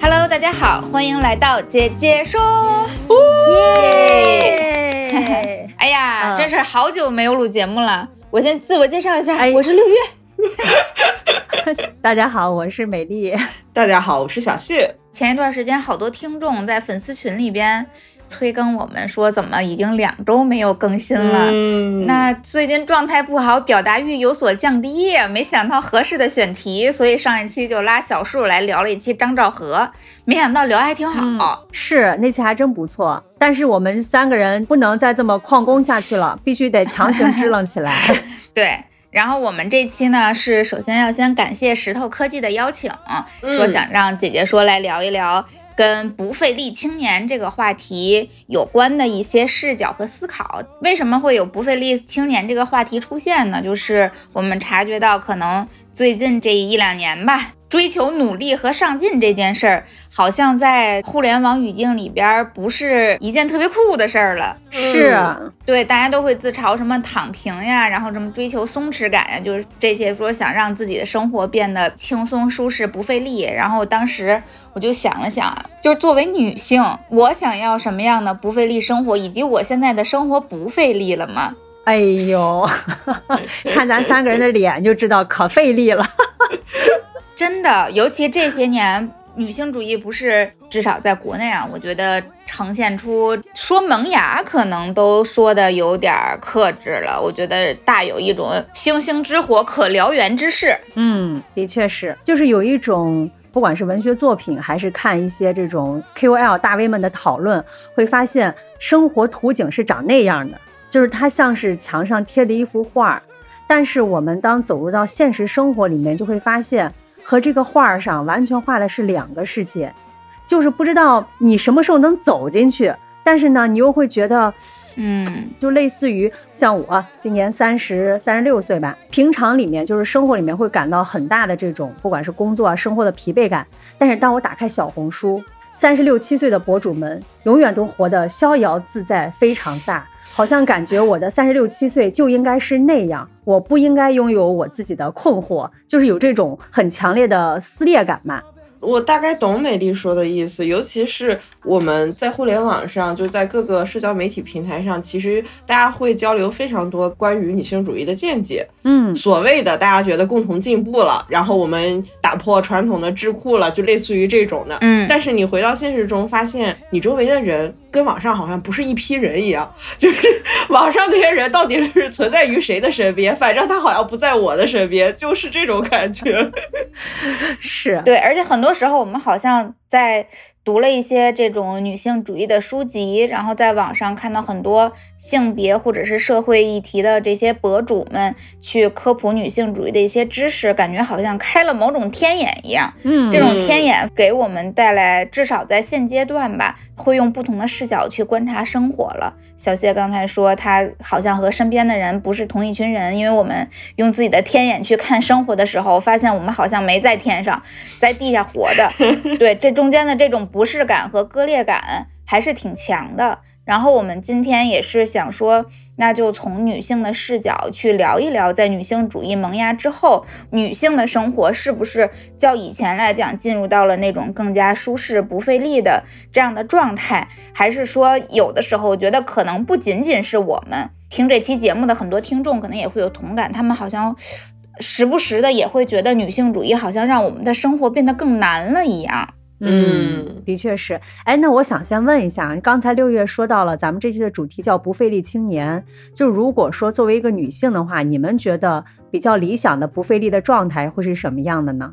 Hello，大家好，欢迎来到姐姐说。耶！哎呀，嗯真是好久没有录节目了。我先自我介绍一下，哎我是六月。大家好，我是美丽。大家好，我是小谢。前一段时间，好多听众在粉丝群里边催更我们说，怎么已经两周没有更新了？嗯那最近状态不好，表达欲有所降低，没想到合适的选题，所以上一期就拉小树来聊了一期张兆和，没想到聊还挺好。嗯是那期还真不错，但是我们三个人不能再这么旷工下去了，必须得强行支棱起来。对，然后我们这期呢是首先要先感谢石头科技的邀请，说想让姐姐说来聊一聊跟不费力青年这个话题有关的一些视角和思考。为什么会有不费力青年这个话题出现呢？就是我们察觉到，可能最近这一两年吧。追求努力和上进这件事儿，好像在互联网语境里边儿不是一件特别酷的事儿了。是啊，对，大家都会自嘲什么躺平呀，然后什么追求松弛感呀，就是这些说想让自己的生活变得轻松舒适不费力。然后当时我就想了想，就是作为女性，我想要什么样的不费力生活，以及我现在的生活不费力了吗？哎呦，看咱三个人的脸就知道可费力了。真的，尤其这些年，女性主义不是至少在国内啊，我觉得呈现出说萌芽可能都说的有点儿克制了。我觉得大有一种星星之火可燎原之势。嗯，的确是，就是有一种。不管是文学作品，还是看一些这种 KOL 大 V 们的讨论，会发现生活图景是长那样的，就是它像是墙上贴的一幅画，但是我们当走入到现实生活里面，就会发现和这个画上完全画的是两个世界，就是不知道你什么时候能走进去，但是呢，你又会觉得。嗯，就类似于像我今年三十三十六岁吧，平常里面就是生活里面会感到很大的这种，不管是工作啊、生活的疲惫感。但是当我打开小红书，三十六七岁的博主们永远都活得逍遥自在，非常飒，好像感觉我的三十六七岁就应该是那样，我不应该拥有我自己的困惑，就是有这种很强烈的撕裂感嘛。我大概懂美丽说的意思，尤其是我们在互联网上，就在各个社交媒体平台上，其实大家会交流非常多关于女性主义的见解。嗯，所谓的大家觉得共同进步了，然后我们打破传统的智库了，就类似于这种的。嗯但是你回到现实中，发现你周围的人跟网上好像不是一批人一样，就是 网上那些人到底是存在于谁的身边？反正他好像不在我的身边，就是这种感觉。是，对，而且很多时候我们好像在读了一些这种女性主义的书籍，然后在网上看到很多性别或者是社会议题的这些博主们去科普女性主义的一些知识，感觉好像开了某种天眼一样。嗯，这种天眼给我们带来，至少在现阶段吧，会用不同的视角去观察生活了。小谢刚才说，他好像和身边的人不是同一群人，因为我们用自己的天眼去看生活的时候，发现我们好像没在天上，在地下活着。对，这中间的这种不适感和割裂感还是挺强的。然后我们今天也是想说，那就从女性的视角去聊一聊，在女性主义萌芽之后，女性的生活是不是较以前来讲进入到了那种更加舒适、不费力的这样的状态，还是说有的时候我觉得可能不仅仅是我们听这期节目的很多听众可能也会有同感，他们好像。时不时的也会觉得女性主义好像让我们的生活变得更难了一样。嗯，的确是。哎，那我想先问一下，刚才六月说到了咱们这期的主题叫“不费力青年”，就如果说作为一个女性的话，你们觉得比较理想的不费力的状态会是什么样的呢？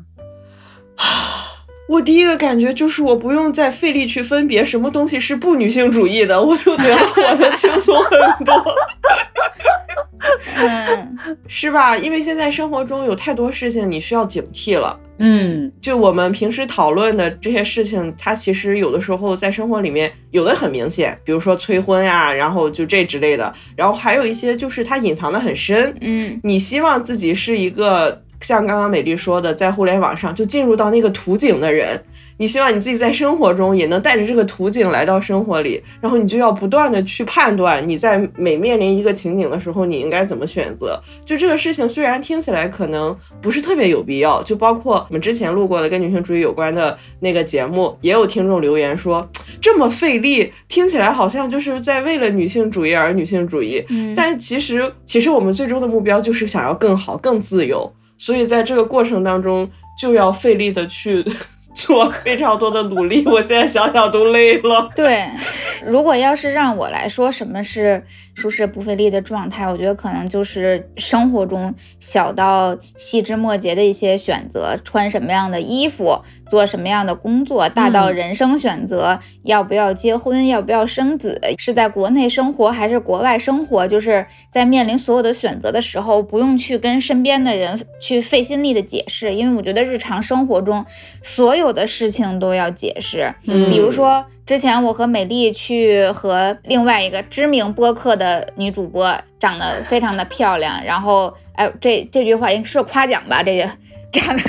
我第一个感觉就是我不用再费力去分别什么东西是不女性主义的，我就觉得活得轻松很多。嗯，是吧？因为现在生活中有太多事情你需要警惕了。嗯就我们平时讨论的这些事情，它其实有的时候在生活里面有的很明显，比如说催婚呀、然后就这之类的，然后还有一些就是它隐藏的很深。嗯，你希望自己是一个像刚刚美丽说的，在互联网上就进入到那个图景的人，你希望你自己在生活中也能带着这个图景来到生活里，然后你就要不断的去判断你在每面临一个情景的时候，你应该怎么选择。就这个事情虽然听起来可能不是特别有必要，就包括我们之前录过的跟女性主义有关的那个节目，也有听众留言说这么费力，听起来好像就是在为了女性主义而女性主义。嗯但其实，其实我们最终的目标就是想要更好、更自由，所以在这个过程当中，就要费力的去做非常多的努力。我现在想想都累了。对，如果要是让我来说，什么是舒适不费力的状态，我觉得可能就是生活中小到细枝末节的一些选择，穿什么样的衣服，做什么样的工作，大到嗯人生选择，要不要结婚，要不要生子，是在国内生活还是国外生活，就是在面临所有的选择的时候，不用去跟身边的人去费心力的解释，因为我觉得日常生活中所有的事情都要解释。嗯比如说，之前我和美丽去和另外一个知名播客的女主播，长得非常的漂亮，然后，哎，这这句话应该是夸奖吧？这个长得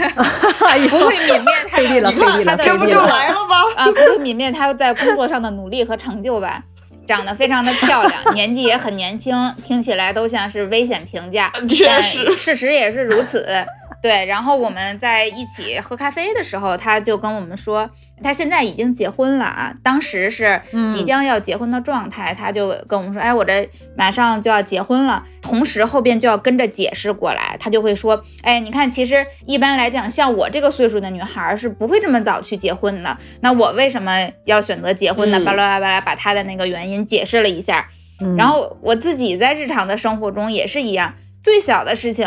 不会泯灭她费力了的，这不就来了吗？啊，不会泯灭她在工作上的努力和成就吧？长得非常的漂亮，年纪也很年轻，听起来都像是危险评价，但确实事实也是如此。对，然后我们在一起喝咖啡的时候，他就跟我们说，他现在已经结婚了啊，当时是即嗯将要结婚的状态，他就跟我们说，哎，我这马上就要结婚了，同时后边就要跟着解释过来，他就会说，哎，你看，其实一般来讲，像我这个岁数的女孩儿是不会这么早去结婚的，那我为什么要选择结婚呢？嗯。巴拉巴拉巴拉，把他的那个原因解释了一下，嗯。然后我自己在日常的生活中也是一样，最小的事情，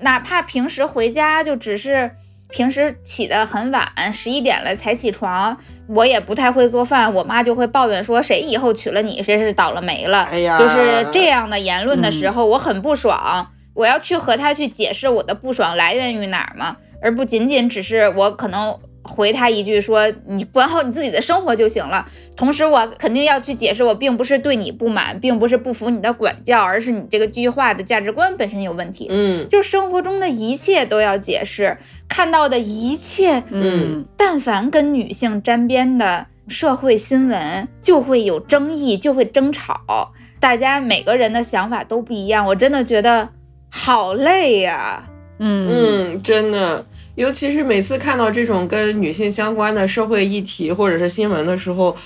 哪怕平时回家就只是平时起得很晚，十一点了才起床，我也不太会做饭，我妈就会抱怨说谁以后娶了你，谁是倒了霉了。哎呀就是这样的言论的时嗯候，我很不爽。我要去和他去解释我的不爽来源于哪儿吗？而不仅仅只是我可能回他一句说你管好你自己的生活就行了。同时，我肯定要去解释，我并不是对你不满，并不是不服你的管教，而是你这个句话的价值观本身有问题。嗯就生活中的一切都要解释，看到的一切，嗯但凡跟女性沾边的社会新闻，就会有争议，就会争吵。大家每个人的想法都不一样，我真的觉得好累呀、嗯嗯，真的，尤其是每次看到这种跟女性相关的社会议题或者是新闻的时候，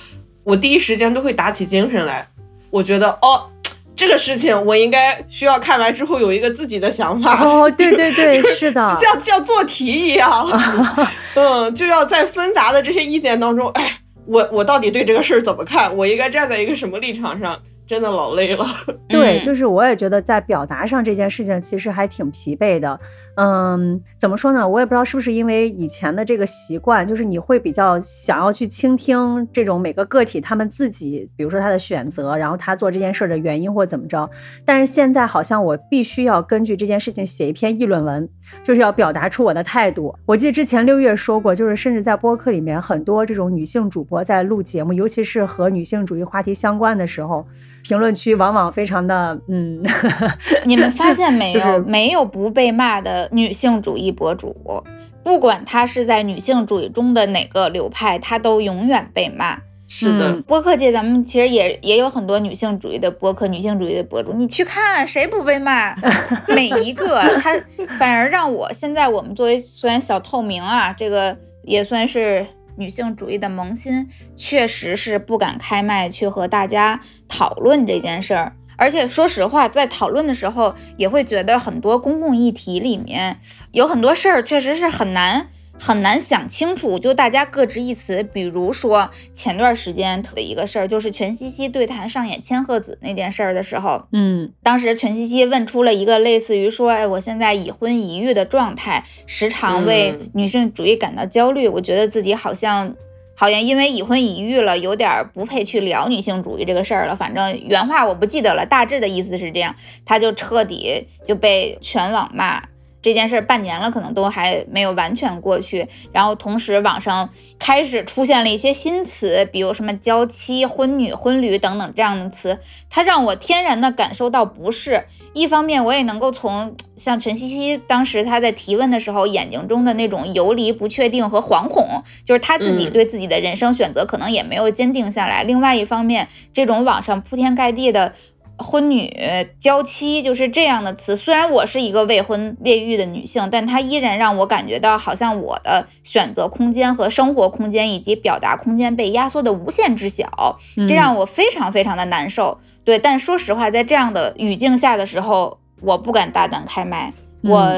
我第一时间都会打起精神来。我觉得哦，这个事情我应该需要看完之后有一个自己的想法。哦，对对对，是的，像像做题一样，嗯，就要在纷杂的这些意见当中，哎，我我到底对这个事儿怎么看？我应该站在一个什么立场上？真的老累了。对，嗯就是我也觉得在表达上这件事情其实还挺疲惫的。嗯，怎么说呢？我也不知道是不是因为以前的这个习惯，就是你会比较想要去倾听这种每个个体他们自己，比如说他的选择，然后他做这件事儿的原因或怎么着。但是现在好像我必须要根据这件事情写一篇议论文，就是要表达出我的态度。我记得之前六月说过，就是甚至在播客里面，很多这种女性主播在录节目，尤其是和女性主义话题相关的时候，评论区往往非常的嗯，你们发现 没有？就是没有不被骂的女性主义博主，不管她是在女性主义中的哪个流派，她都永远被骂。是的，嗯播客界，咱们其实也也有很多女性主义的播客、女性主义的博主，你去看谁不被骂？每一个，他反而让我现在我们作为虽然小透明啊，这个也算是女性主义的萌新，确实是不敢开麦去和大家讨论这件事儿。而且说实话，在讨论的时候，也会觉得很多公共议题里面有很多事儿确实是很难很难想清楚，就大家各执一词。比如说前段时间的一个事儿，就是全西西对谈上演千鹤子那件事儿的时候，嗯当时全西西问出了一个类似于说，哎，我现在已婚已育的状态，时常为嗯女性主义感到焦虑，我觉得自己好像。好像因为已婚已育了，有点儿不配去聊女性主义这个事儿了。反正原话我不记得了，大致的意思是这样，他就彻底就被全网骂。这件事儿半年了，可能都还没有完全过去。然后同时，网上开始出现了一些新词，比如什么娇妻、婚女、婚驴等等这样的词，它让我天然的感受到不适。一方面，我也能够从像陈茜茜当时她在提问的时候眼睛中的那种游离、不确定和惶恐，就是她自己嗯对自己的人生选择可能也没有坚定下来。另外一方面，这种网上铺天盖地的。婚女、娇妻就是这样的词。虽然我是一个未婚未育的女性，但它依然让我感觉到，好像我的选择空间和生活空间以及表达空间被压缩的无限之小，这让我非常非常的难受。对，但说实话，在这样的语境下的时候，我不敢大胆开麦，我。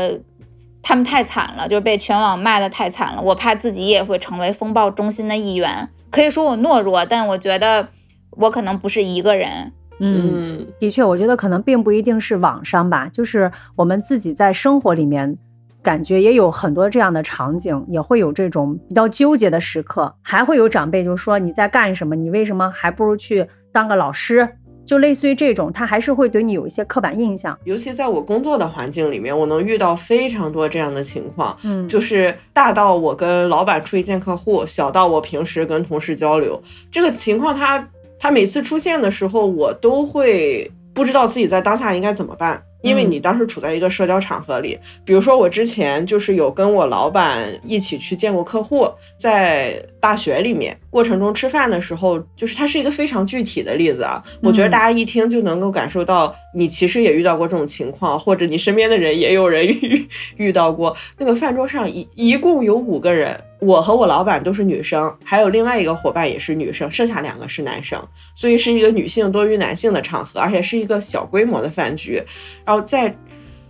他们太惨了，就是被全网骂的太惨了。我怕自己也会成为风暴中心的一员。可以说我懦弱，但我觉得我可能不是一个人。嗯，嗯的确，我觉得可能并不一定是网上吧，就是我们自己在生活里面，感觉也有很多这样的场景，也会有这种比较纠结的时刻，还会有长辈就说你在干什么？你为什么还不如去当个老师？就类似于这种，他还是会对你有一些刻板印象。尤其在我工作的环境里面，我能遇到非常多这样的情况，嗯，就是大到我跟老板出去见客户，小到我平时跟同事交流，这个情况它它每次出现的时候，我都会不知道自己在当下应该怎么办。因为嗯你当时处在一个社交场合里，比如说我之前就是有跟我老板一起去见过客户，在大学里面过程中吃饭的时候，就是它是一个非常具体的例子啊。我觉得嗯大家一听就能够感受到，你其实也遇到过这种情况，或者你身边的人也有人遇遇到过。那个饭桌上一一共有五个人，我和我老板都是女生，还有另外一个伙伴也是女生，剩下两个是男生，所以是一个女性多于男性的场合，而且是一个小规模的饭局。然后在，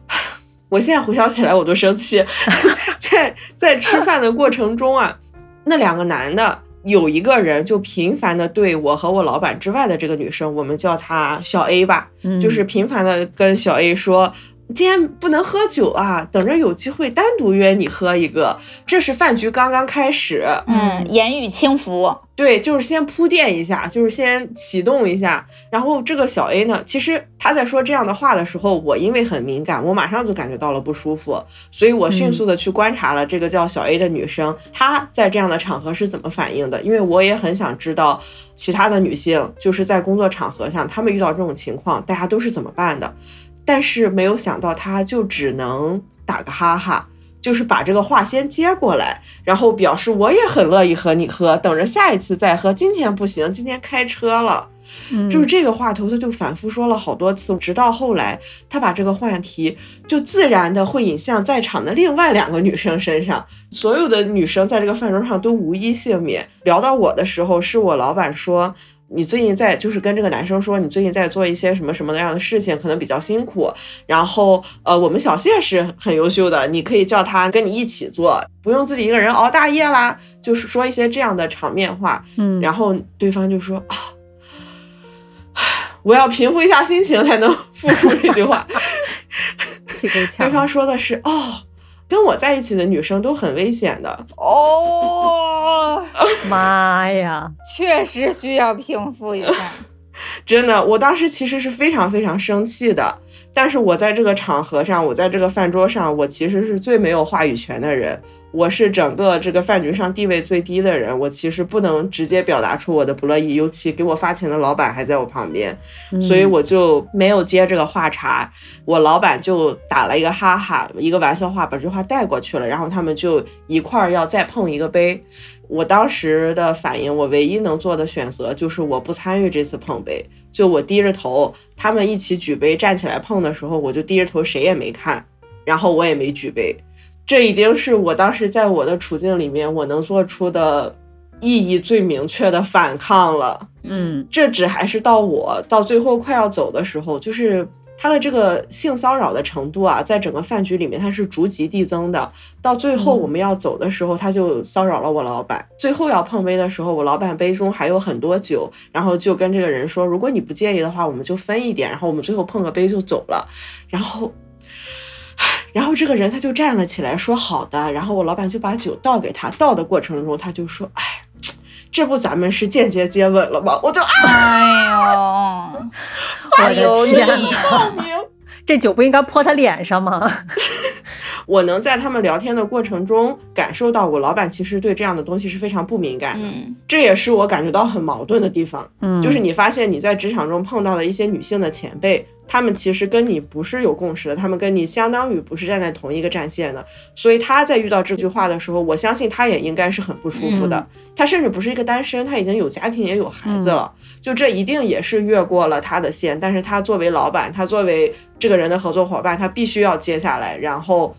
我现在回想起来我都生气，在在吃饭的过程中啊，那两个男的。有一个人就频繁的对我和我老板之外的这个女生，我们叫她小 A 吧，嗯就是频繁的跟小 A 说，今天不能喝酒啊，等着有机会单独约你喝一个。这是饭局刚刚开始，嗯，言语轻浮，对，就是先铺垫一下，就是先启动一下。然后这个小 A 呢，其实他在说这样的话的时候，我因为很敏感，我马上就感觉到了不舒服，所以我迅速的去观察了这个叫小 A 的女生，她在这样的场合是怎么反应的，因为我也很想知道其他的女性就是在工作场合上，她们遇到这种情况，大家都是怎么办的。但是没有想到，他就只能打个哈哈。就是把这个话先接过来，然后表示我也很乐意和你喝，等着下一次再喝。今天不行，今天开车了。嗯就是这个话头，他就反复说了好多次，直到后来他把这个话题就自然的会引向在场的另外两个女生身上。所有的女生在这个饭桌上都无一幸免。聊到我的时候，是我老板说。你最近在就是跟这个男生说，你最近在做一些什么什么样的事情，可能比较辛苦。然后呃，我们小谢是很优秀的，你可以叫他跟你一起做，不用自己一个人熬大夜啦。就是说一些这样的场面话。嗯，然后对方就说啊，我要平复一下心情才能 复述这句话。气够对。方说的是哦，跟我在一起的女生都很危险的。哦，妈呀，确实需要平复一下。真的，我当时其实是非常非常生气的。但是我在这个场合上，我在这个饭桌上，我其实是最没有话语权的人。我是整个这个饭局上地位最低的人，我其实不能直接表达出我的不乐意，尤其给我发钱的老板还在我旁边，所以嗯我就没有接这个话茬。我老板就打了一个哈哈，一个玩笑话，把这话带过去了。然后他们就一块儿要再碰一个杯。我当时的反应，我唯一能做的选择就是我不参与这次碰杯，就我低着头，他们一起举杯站起来碰的时候，我就低着头，谁也没看，然后我也没举杯。这已经是我当时在我的处境里面我能做出的意义最明确的反抗了。嗯这只还是到我到最后快要走的时候，就是他的这个性骚扰的程度啊，在整个饭局里面它是逐级递增的。到最后我们要走的时候，他就骚扰了我老板。最后要碰杯的时候，我老板杯中还有很多酒，然后就跟这个人说，如果你不介意的话，我们就分一点，然后我们最后碰个杯就走了。然后。然后这个人他就站了起来，说好的。然后我老板就把酒倒给他，倒的过程中他就说：“哎，这不咱们是间接接吻了吗？我就啊，哎呦，我的天油腻哪！报名。这酒不应该泼他脸上吗？我能在他们聊天的过程中感受到，我老板其实对这样的东西是非常不敏感的。嗯这也是我感觉到很矛盾的地方，嗯，就是你发现你在职场中碰到的一些女性的前辈，她们其实跟你不是有共识的，他们跟你相当于不是站在同一个战线的，所以他在遇到这句话的时候，我相信他也应该是很不舒服的。他甚至不是一个单身，他已经有家庭也有孩子了，就这一定也是越过了他的线。但是他作为老板，他作为这个人的合作伙伴，他必须要接下来，然后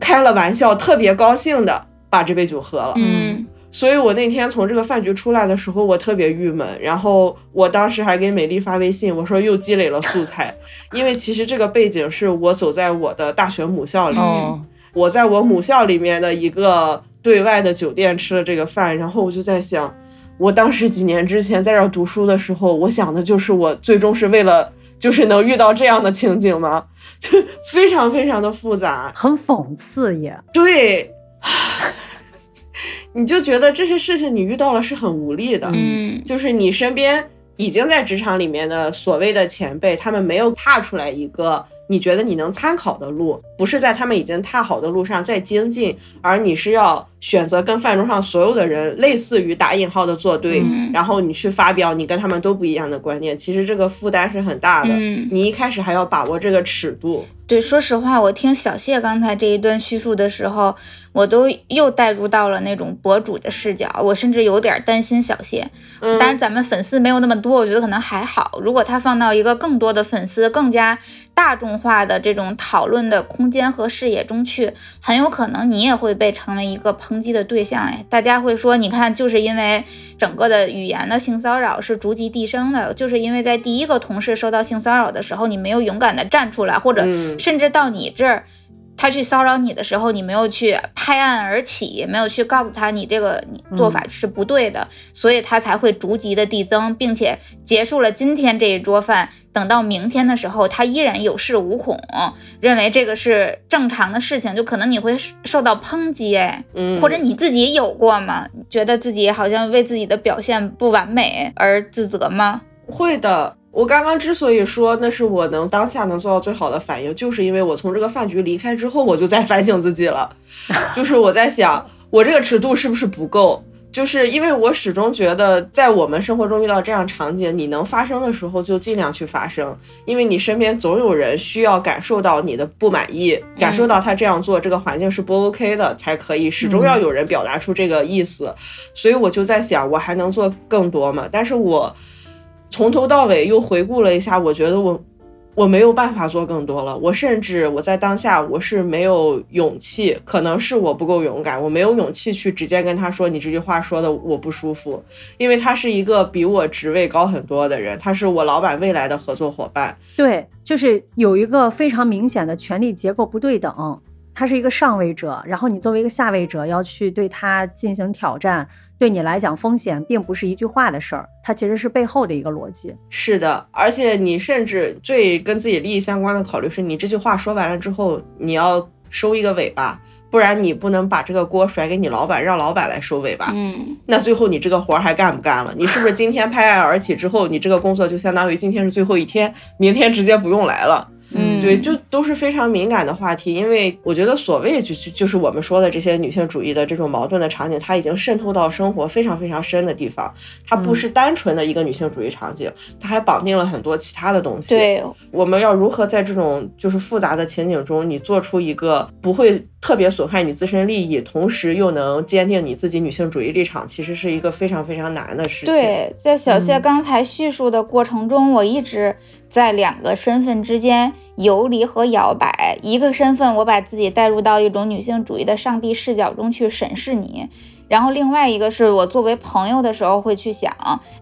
开了玩笑，特别高兴的把这杯酒喝了。嗯所以我那天从这个饭局出来的时候，我特别郁闷。然后我当时还给美丽发微信，我说又积累了素材，因为其实这个背景是我走在我的大学母校里面，哦，我在我母校里面的一个对外的酒店吃了这个饭，然后我就在想，我当时几年之前在这儿读书的时候，我想的就是我最终是为了就是能遇到这样的情景吗？就 非常非常的复杂。很讽刺也。对，你就觉得这些事情你遇到了是很无力的，嗯。就是你身边已经在职场里面的所谓的前辈，他们没有踏出来一个你觉得你能参考的路，不是在他们已经踏好的路上再精进，而你是要选择跟饭桌上所有的人类似于打引号的作对，嗯然后你去发表你跟他们都不一样的观念，其实这个负担是很大的。嗯，你一开始还要把握这个尺度，对，说实话，我听小谢刚才这一段叙述的时候，我都又带入到了那种博主的视角，我甚至有点担心小谢。嗯，当然，咱们粉丝没有那么多，我觉得可能还好。如果他放到一个更多的粉丝、更加大众化的这种讨论的空间和视野中去，很有可能你也会被成为一个抨击的对象。哎，大家会说，你看，就是因为整个的语言的性骚扰是逐级递升的，就是因为在第一个同事受到性骚扰的时候，你没有勇敢的站出来，或者嗯甚至到你这儿。他去骚扰你的时候，你没有去拍案而起，没有去告诉他你这个做法是不对的，所以他才会逐级的递增，并且结束了今天这一桌饭，等到明天的时候，他依然有恃无恐，认为这个是正常的事情，就可能你会受到抨击，哎，嗯，或者你自己有过吗？觉得自己好像为自己的表现不完美而自责吗？会的。我刚刚之所以说那是我能当下能做到最好的反应，就是因为我从这个饭局离开之后，我就在 反省自己了，就是我在想，我这个尺度是不是不够？就是因为我始终觉得，在我们生活中遇到这样场景，你能发生的时候就尽量去发生，因为你身边总有人需要感受到你的不满意，感受到他这样做这个环境是不 OK 的，才可以始终要有人表达出这个意思。所以我就在想，我还能做更多吗？但是我从头到尾又回顾了一下，我觉得我我没有办法做更多了。我甚至我在当下我是没有勇气，可能是我不够勇敢，我没有勇气去直接跟他说你这句话说的我不舒服，因为他是一个比我职位高很多的人，他是我老板未来的合作伙伴。对，就是有一个非常明显的权力结构不对等，他是一个上位者，然后你作为一个下位者要去对他进行挑战，对你来讲风险并不是一句话的事儿，它其实是背后的一个逻辑。是的，而且你甚至最跟自己利益相关的考虑是，你这句话说完了之后，你要收一个尾巴，不然你不能把这个锅甩给你老板，让老板来收尾巴。嗯那最后你这个活儿还干不干了？你是不是今天拍案而起之后，你这个工作就相当于今天是最后一天，明天直接不用来了？嗯，对，就都是非常敏感的话题，因为我觉得所谓就就就是我们说的这些女性主义的这种矛盾的场景，它已经渗透到生活非常非常深的地方，它不是单纯的一个女性主义场景，它还绑定了很多其他的东西。，对，我们要如何在这种就是复杂的情景中，你做出一个不会特别损害你自身利益，同时又能坚定你自己女性主义立场，其实是一个非常非常难的事情。，对，在小谢嗯刚才叙述的过程中，我一直在两个身份之间游离和摇摆。一个身份，我把自己带入到一种女性主义的上帝视角中去审视你；然后另外一个是我作为朋友的时候会去想，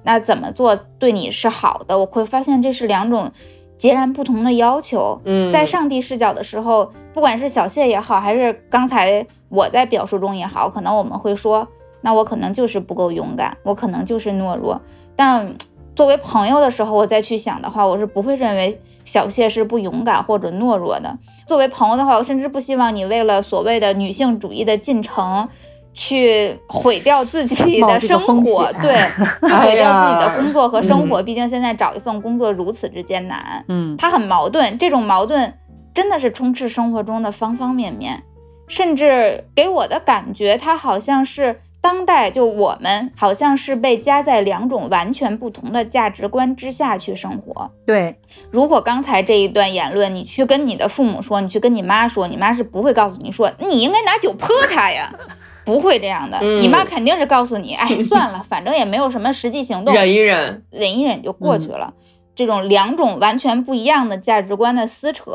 那怎么做对你是好的？我会发现这是两种截然不同的要求。嗯，在上帝视角的时候，不管是小谢也好，还是刚才我在表述中也好，可能我们会说，那我可能就是不够勇敢，我可能就是懦弱。但作为朋友的时候，我再去想的话，我是不会认为小谢是不勇敢或者懦弱的。作为朋友的话，我甚至不希望你为了所谓的女性主义的进程。去毁掉自己的生，活对，毁掉自己的工作和生活。嗯毕竟现在找一份工作如此之艰难，嗯，他很矛盾，这种矛盾真的是充斥生活中的方方面面，甚至给我的感觉，他好像是当代就我们好像是被夹在两种完全不同的价值观之下去生活。对，如果刚才这一段言论，你去跟你的父母说，你去跟你妈说，你妈是不会告诉你说你应该拿酒泼他呀，不会这样的。嗯你妈肯定是告诉你，哎，算了，反正也没有什么实际行动，忍一忍，忍一忍就过去了。这种两种完全不一样的价值观的撕扯，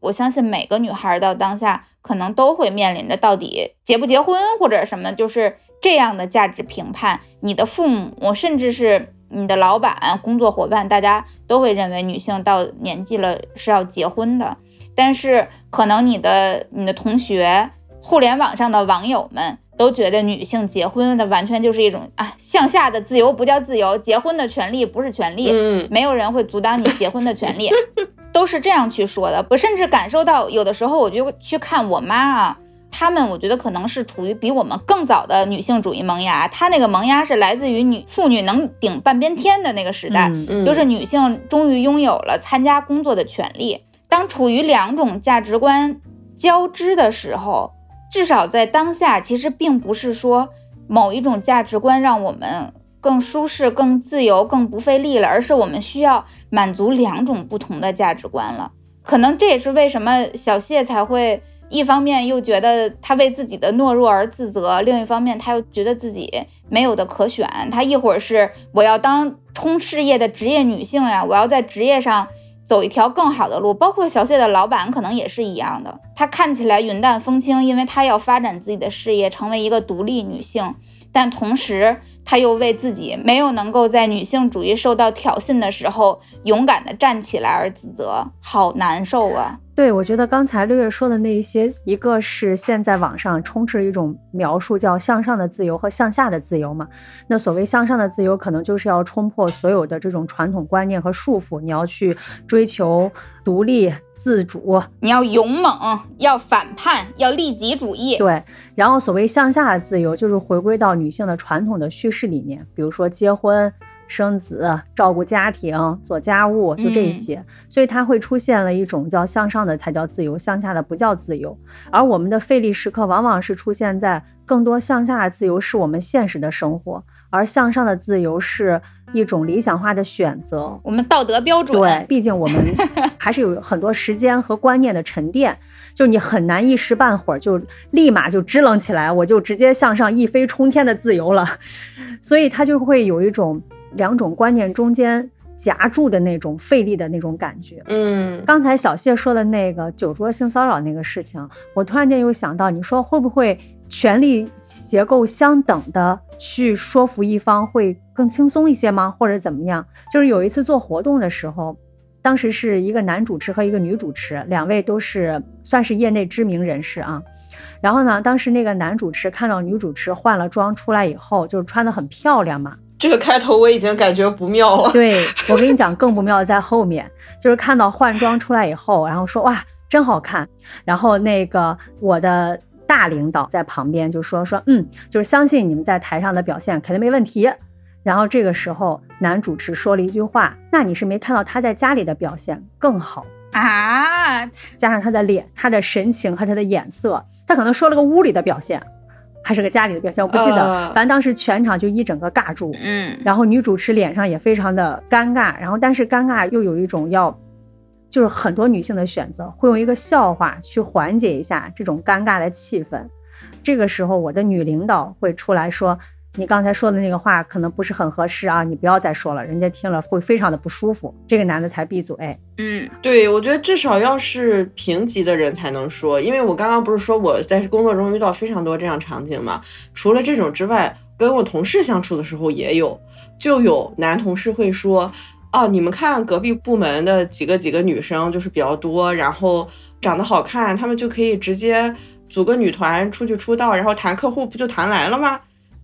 我相信每个女孩到当下可能都会面临着到底结不结婚或者什么，就是这样的价值评判。你的父母，甚至是你的老板、工作伙伴，大家都会认为女性到年纪了是要结婚的。但是可能你的你的同学、互联网上的网友们都觉得女性结婚的完全就是一种啊向下的自由，不叫自由，结婚的权利不是权利，嗯，没有人会阻挡你结婚的权利，都是这样去说的。我甚至感受到，有的时候我就去看我妈啊，她们我觉得可能是处于比我们更早的女性主义萌芽，她那个萌芽是来自于女妇女能顶半边天的那个时代，嗯嗯就是女性终于拥有了参加工作的权利。当处于两种价值观交织的时候，至少在当下，其实并不是说某一种价值观让我们更舒适、更自由、更不费力了，而是我们需要满足两种不同的价值观了。可能这也是为什么小谢才会一方面又觉得他为自己的懦弱而自责，另一方面他又觉得自己没有的可选。他一会儿是我要当冲事业的职业女性呀，我要在职业上走一条更好的路。包括小谢的老板可能也是一样的，她看起来云淡风轻，因为她要发展自己的事业，成为一个独立女性。但同时，她又为自己没有能够在女性主义受到挑衅的时候勇敢地站起来而自责，好难受啊！对，我觉得刚才六月说的那一些，一个是现在网上充斥了一种描述，叫向上的自由和向下的自由嘛。那所谓向上的自由，可能就是要冲破所有的这种传统观念和束缚，你要去追求独立自主。你要勇猛，要反叛，要利己主义。对，然后所谓向下的自由，就是回归到女性的传统的叙事里面，比如说结婚。生子、照顾家庭、做家务，就这些，所以它会出现了一种叫向上的才叫自由，向下的不叫自由。而我们的费力时刻往往是出现在更多向下的自由是我们现实的生活，而向上的自由是一种理想化的选择。我们道德标准，对，毕竟我们 还是有很多时间和观念的沉淀，就你很难一时半会儿就立马就支棱起来，我就直接向上一飞冲天的自由了，所以它就会有一种。两种观念中间夹住的那种费力的那种感觉。嗯，刚才小谢说的那个酒桌性骚扰那个事情，我突然间又想到，你说会不会权力结构相等的去说服一方会更轻松一些吗？或者怎么样？就是有一次做活动的时候，当时是一个男主持和一个女主持，两位都是算是业内知名人士啊。然后呢，当时那个男主持看到女主持换了妆出来以后，就是穿的很漂亮嘛。这个开头我已经感觉不妙了。对 我跟你讲，更不妙在后面，就是看到换装出来以后，然后说哇真好看，然后那个我的大领导在旁边就说说嗯，就是相信你们在台上的表现肯定没问题。然后这个时候男主持说了一句话，那你是没看到他在家里的表现更好啊？加上他的脸、他的神情和他的眼色，他可能说了个屋里的表现。还是个家里的表现，我不记得。呃、反正当时全场就一整个尬住，嗯，然后女主持脸上也非常的尴尬，然后但是尴尬又有一种要，就是很多女性的选择会用一个笑话去缓解一下这种尴尬的气氛。这个时候，我的女领导会出来说：“你刚才说的那个话可能不是很合适啊，你不要再说了，人家听了会非常的不舒服。”这个男的才闭嘴。嗯，对，我觉得至少要是平级的人才能说，因为我刚刚不是说我在工作中遇到非常多这样场景嘛。除了这种之外，跟我同事相处的时候也有，就有男同事会说：“哦，你们看隔壁部门的几个几个女生就是比较多，然后长得好看，她们就可以直接组个女团出去出道，然后谈客户不就谈来了吗？”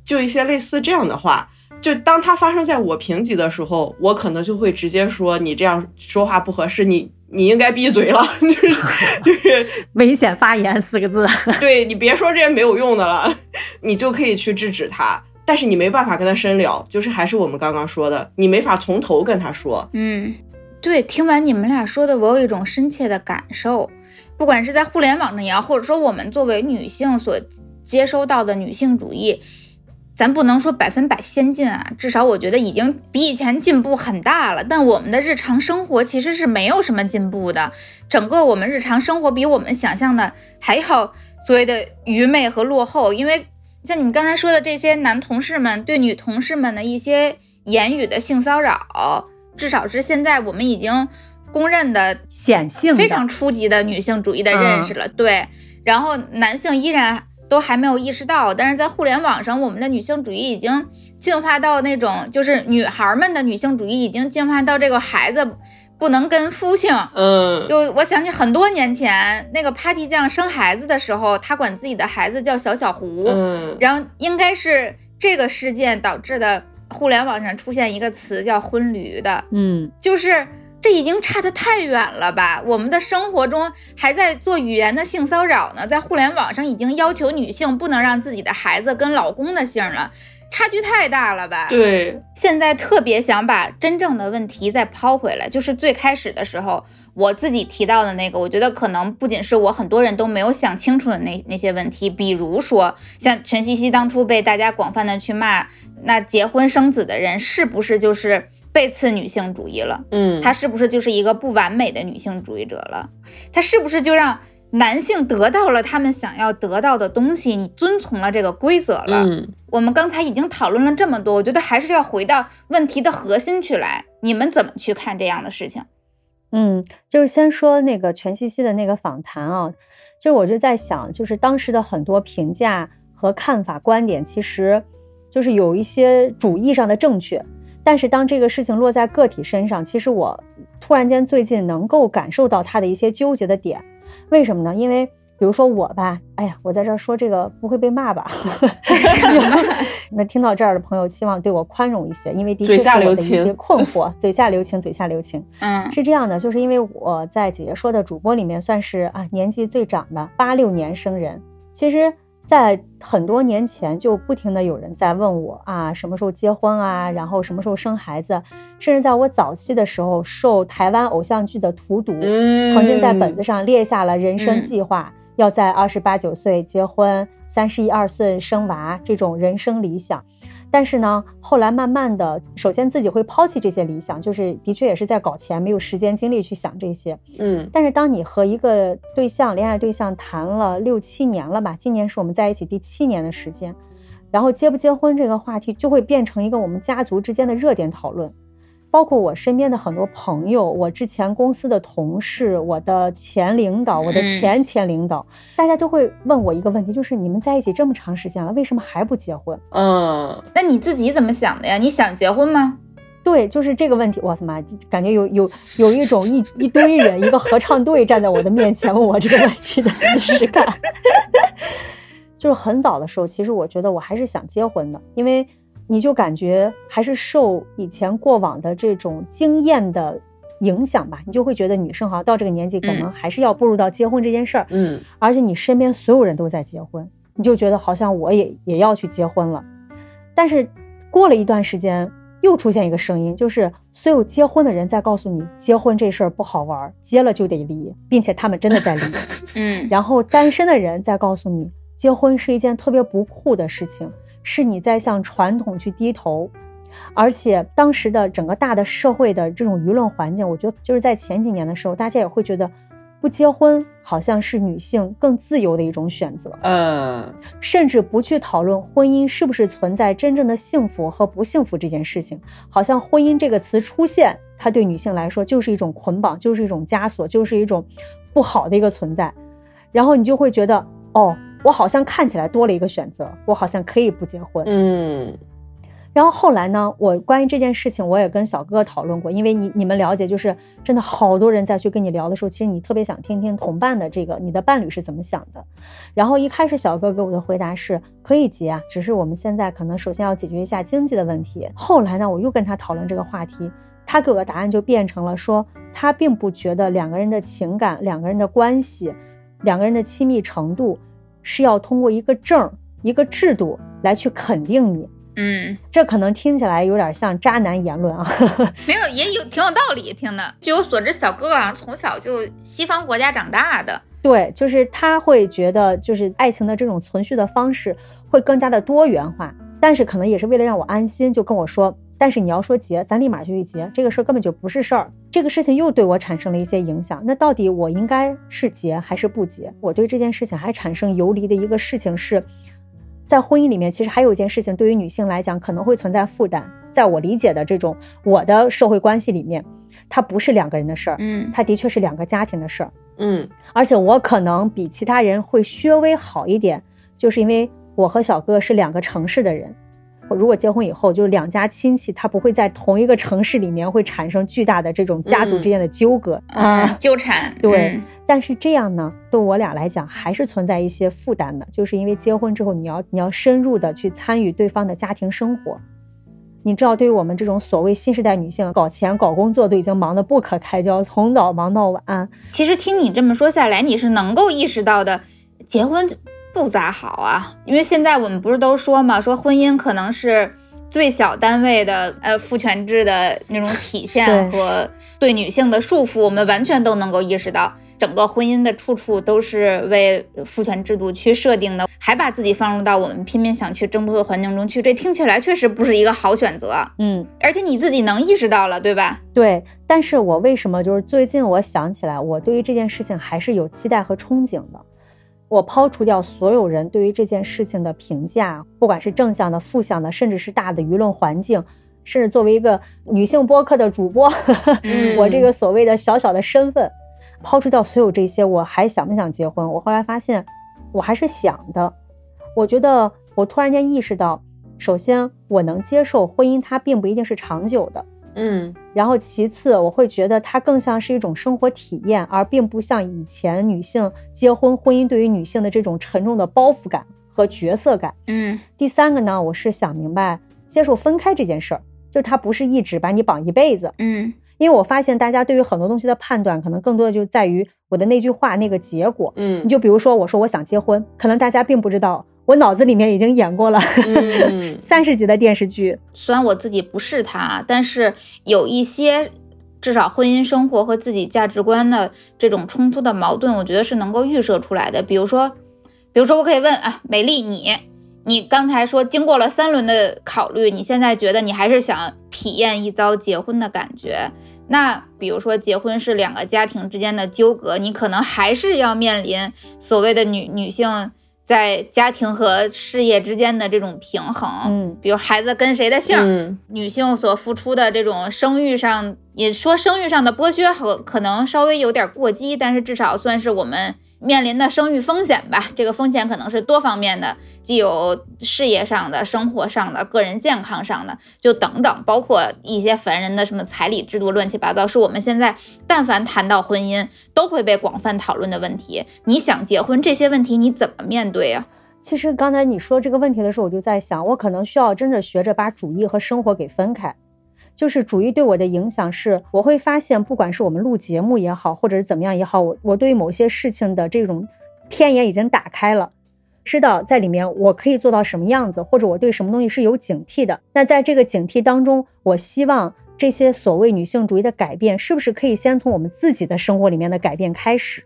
就一些类似这样的话。就当它发生在我评级的时候，我可能就会直接说你这样说话不合适，你你应该闭嘴了，就是就是 危险发言四个字。对你别说这些没有用的了，你就可以去制止他，但是你没办法跟他深聊，就是还是我们刚刚说的，你没法从头跟他说。嗯，对，听完你们俩说的，我有一种深切的感受，不管是在互联网上也好，或者说我们作为女性所接收到的女性主义，咱不能说百分百先进啊，至少我觉得已经比以前进步很大了。但我们的日常生活其实是没有什么进步的，整个我们日常生活比我们想象的还要所谓的愚昧和落后，因为像你们刚才说的这些男同事们对女同事们的一些言语的性骚扰，至少是现在我们已经公认的显性非常初级的女性主义的认识了。对，然后男性依然都还没有意识到，但是在互联网上，我们的女性主义已经进化到那种，就是女孩们的女性主义已经进化到这个孩子不能跟夫姓。嗯，就我想起很多年前，那个 Papi 酱生孩子的时候，她管自己的孩子叫小小胡，嗯，然后应该是这个事件导致的互联网上出现一个词叫“婚驴”的，嗯，就是这已经差得太远了吧？我们的生活中还在做语言的性骚扰呢，在互联网上已经要求女性不能让自己的孩子跟老公的姓了，差距太大了吧？对，现在特别想把真正的问题再抛回来，就是最开始的时候我自己提到的那个，我觉得可能不仅是我，很多人都没有想清楚的那那些问题，比如说像全西西当初被大家广泛的去骂，那结婚生子的人是不是就是背刺女性主义了？嗯，她是不是就是一个不完美的女性主义者了？她是不是就让男性得到了他们想要得到的东西？你遵从了这个规则了？嗯，我们刚才已经讨论了这么多，我觉得还是要回到问题的核心去来。你们怎么去看这样的事情？嗯，就是先说那个全西西的那个访谈啊，就是我就在想，就是当时的很多评价和看法、观点，其实就是有一些主义上的正确，但是当这个事情落在个体身上，其实我突然间最近能够感受到他的一些纠结的点，为什么呢？因为比如说我吧，哎呀，我在这儿说这个不会被骂吧？那听到这儿的朋友，希望对我宽容一些，因为的确嘴是我的一下留情些困惑，嘴下留情，嘴下留情。嗯是这样的，就是因为我在姐姐说的主播里面算是啊年纪最长的，八六年生人。其实，在很多年前就不停的有人在问我啊什么时候结婚啊，然后什么时候生孩子，甚至在我早期的时候受台湾偶像剧的荼毒，嗯曾经在本子上列下了人生嗯计划，要在二十八九岁结婚，三十一二岁生娃这种人生理想。但是呢，后来慢慢的，首先自己会抛弃这些理想，就是的确也是在搞钱，没有时间精力去想这些。嗯但是当你和一个对象、恋爱对象谈了六七年了吧，今年是我们在一起第七年的时间，然后结不结婚这个话题就会变成一个我们家族之间的热点讨论。包括我身边的很多朋友，我之前公司的同事，我的前领导，我的嗯前前领导，大家都会问我一个问题，就是你们在一起这么长时间了，为什么还不结婚？嗯，那你自己怎么想的呀？你想结婚吗？对，就是这个问题，我的妈，感觉有有有一种一一堆人，一个合唱队站在我的面前问我这个问题的即视感。就是很早的时候，其实我觉得我还是想结婚的，因为你就感觉还是受以前过往的这种经验的影响吧，你就会觉得女生好像到这个年纪，可能还是要步入到结婚这件事儿，嗯而且你身边所有人都在结婚，你就觉得好像我也也要去结婚了。但是过了一段时间，又出现一个声音，就是所有结婚的人在告诉你，结婚这事儿不好玩儿，结了就得离，并且他们真的在离。嗯 然后单身的人在告诉你，结婚是一件特别不酷的事情，是你在向传统去低头。而且当时的整个大的社会的这种舆论环境，我觉得就是在前几年的时候，大家也会觉得不结婚好像是女性更自由的一种选择，嗯甚至不去讨论婚姻是不是存在真正的幸福和不幸福这件事情。好像婚姻这个词出现，它对女性来说就是一种捆绑，就是一种枷锁，就是一种不好的一个存在。然后你就会觉得，哦，我好像看起来多了一个选择，我好像可以不结婚。嗯然后后来呢，我关于这件事情，我也跟小哥哥讨论过，因为你你们了解，就是真的好多人在去跟你聊的时候，其实你特别想听听同伴的这个你的伴侣是怎么想的。然后一开始小哥给我的回答是可以结啊，只是我们现在可能首先要解决一下经济的问题。后来呢，我又跟他讨论这个话题，他给我的答案就变成了说，他并不觉得两个人的情感、两个人的关系、两个人的亲密程度是要通过一个证儿、一个制度来去肯定你。嗯，这可能听起来有点像渣男言论啊。没有，也有挺有道理，听的。据我所知，小哥哥好像从小就西方国家长大的。对，就是他会觉得，就是爱情的这种存续的方式会更加的多元化，但是可能也是为了让我安心，就跟我说，但是你要说结，咱立马就去结，这个事儿根本就不是事儿。这个事情又对我产生了一些影响。那到底我应该是结还是不结？我对这件事情还产生游离的一个事情是，在婚姻里面，其实还有一件事情对于女性来讲可能会存在负担。在我理解的这种我的社会关系里面，它不是两个人的事儿，嗯它的确是两个家庭的事儿。嗯而且我可能比其他人会稍微好一点，就是因为我和小哥是两个城市的人。我如果结婚以后，就是两家亲戚，他不会在同一个城市里面会产生巨大的这种家族之间的纠葛嗯，纠缠。对嗯但是这样呢，对我俩来讲还是存在一些负担的，就是因为结婚之后，你要你要深入的去参与对方的家庭生活。你知道，对于我们这种所谓新时代女性，搞钱、搞工作都已经忙得不可开交，从早忙到晚。其实听你这么说下来，你是能够意识到的，结婚不咋好啊。因为现在我们不是都说嘛，说婚姻可能是最小单位的呃父权制的那种体现和对女性的束缚，我们完全都能够意识到。整个婚姻的处处都是为父权制度去设定的，还把自己放入到我们拼命想去挣脱的环境中去，这听起来确实不是一个好选择。嗯，而且你自己能意识到了，对吧？对。但是我为什么就是最近我想起来，我对于这件事情还是有期待和憧憬的。我抛除掉所有人对于这件事情的评价，不管是正向的、负向的，甚至是大的舆论环境，甚至作为一个女性播客的主播，嗯我这个所谓的小小的身份，抛除掉所有这些，我还想不想结婚？我后来发现，我还是想的。我觉得我突然间意识到，首先我能接受婚姻，它并不一定是长久的。嗯然后其次，我会觉得它更像是一种生活体验，而并不像以前女性结婚婚姻对于女性的这种沉重的包袱感和角色感。嗯第三个呢，我是想明白接受分开这件事儿，就它不是一直把你绑一辈子。嗯因为我发现大家对于很多东西的判断，可能更多的就在于我的那句话那个结果。嗯你就比如说，我说我想结婚，可能大家并不知道，我脑子里面已经演过了嗯 三十集的电视剧。虽然我自己不是他，但是有一些至少婚姻生活和自己价值观的这种冲突的矛盾，我觉得是能够预设出来的。比如说，比如说，我可以问啊，美丽，你你刚才说经过了三轮的考虑，你现在觉得你还是想体验一遭结婚的感觉？那比如说，结婚是两个家庭之间的纠葛，你可能还是要面临所谓的女女性在家庭和事业之间的这种平衡。嗯比如孩子跟谁的姓，嗯女性所付出的这种生育上，也说生育上的剥削和可能稍微有点过激，但是至少算是我们面临的生育风险吧。这个风险可能是多方面的，既有事业上的、生活上的、个人健康上的，就等等，包括一些烦人的什么彩礼制度，乱七八糟，是我们现在但凡谈到婚姻都会被广泛讨论的问题。你想结婚，这些问题你怎么面对啊？其实刚才你说这个问题的时候，我就在想，我可能需要真的学着把主义和生活给分开。就是主义对我的影响是，我会发现，不管是我们录节目也好，或者是怎么样也好，我我对于某些事情的这种天眼已经打开了，知道在里面我可以做到什么样子，或者我对什么东西是有警惕的。那在这个警惕当中，我希望这些所谓女性主义的改变，是不是可以先从我们自己的生活里面的改变开始？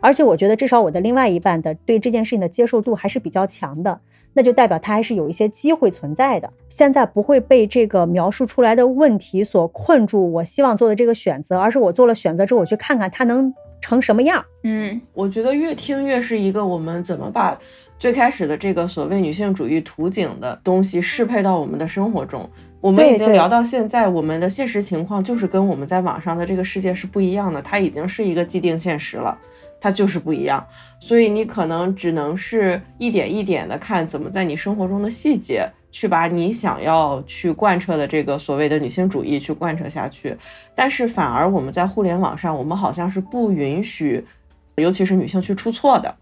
而且我觉得，至少我的另外一半的对这件事情的接受度还是比较强的，那就代表他还是有一些机会存在的。现在不会被这个描述出来的问题所困住，我希望做的这个选择，而是我做了选择之后，我去看看它能成什么样。嗯我觉得越听越是一个我们怎么把最开始的这个所谓女性主义图景的东西适配到我们的生活中。我们已经聊到现在，我们的现实情况就是跟我们在网上的这个世界是不一样的，它已经是一个既定现实了，它就是不一样。所以你可能只能是一点一点的看怎么在你生活中的细节，去把你想要去贯彻的这个所谓的女性主义去贯彻下去。但是反而我们在互联网上，我们好像是不允许，尤其是女性去出错的。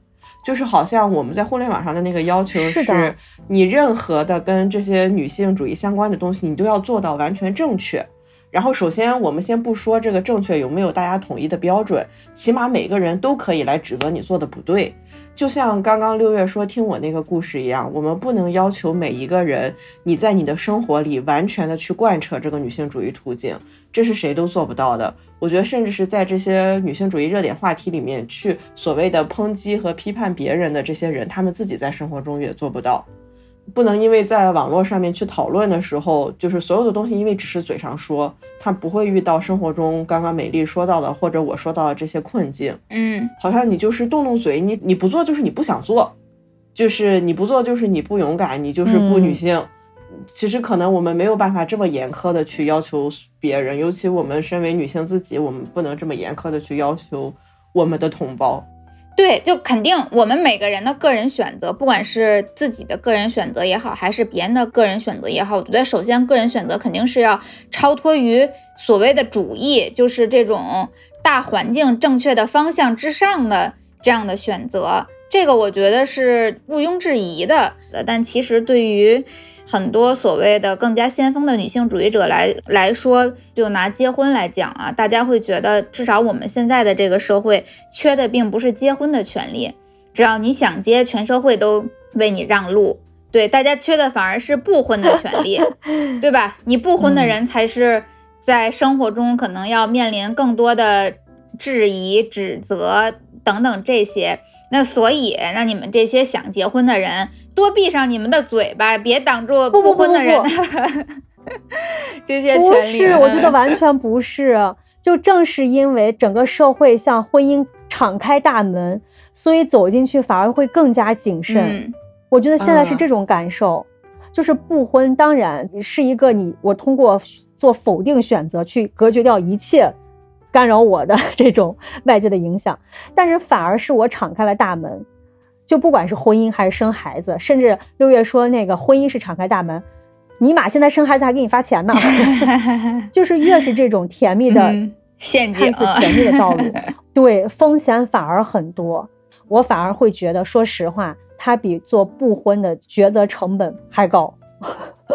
就是好像我们在互联网上的那个要求是你任何的跟这些女性主义相关的东西，你都要做到完全正确。然后，首先我们先不说这个正确有没有大家统一的标准，起码每个人都可以来指责你做的不对。就像刚刚六月说听我那个故事一样，我们不能要求每一个人你在你的生活里完全的去贯彻这个女性主义途径，这是谁都做不到的。我觉得，甚至是在这些女性主义热点话题里面去所谓的抨击和批判别人的这些人，他们自己在生活中也做不到。不能因为在网络上面去讨论的时候，就是所有的东西，因为只是嘴上说，他不会遇到生活中刚刚美丽说到的，或者我说到的这些困境。嗯好像你就是动动嘴，你你不做就是你不想做，就是你不做就是你不勇敢，你就是不女性。其实可能我们没有办法这么严苛的去要求别人，尤其我们身为女性自己，我们不能这么严苛的去要求我们的同胞。对，就肯定我们每个人的个人选择，不管是自己的个人选择也好，还是别人的个人选择也好，我觉得首先个人选择肯定是要超脱于所谓的主义，就是这种大环境正确的方向之上的这样的选择。这个我觉得是毋庸置疑的，呃但其实对于很多所谓的更加先锋的女性主义者来来说，就拿结婚来讲啊，大家会觉得，至少我们现在的这个社会缺的并不是结婚的权利，只要你想结，全社会都为你让路。对，大家缺的反而是不婚的权利，对吧？你不婚的人才是在生活中可能要面临更多的质疑、指责等等这些。那所以，那你们这些想结婚的人，多闭上你们的嘴巴，别挡住不不婚的人的 这些权利。是，我觉得完全不是。就正是因为整个社会向婚姻敞开大门，所以走进去反而会更加谨慎。嗯我觉得现在是啊这种感受，就是不婚当然是一个你我通过做否定选择去隔绝掉一切干扰我的 这种外界的影响，但是反而是我敞开了大门，就不管是婚姻还是生孩子，甚至六月说那个婚姻是敞开大门，尼玛现在生孩子还给你发钱呢，就是越是这种甜蜜的、嗯陷阱看似甜蜜的道路，对风险反而很多。我反而会觉得，说实话，它比做不婚的抉择成本还高。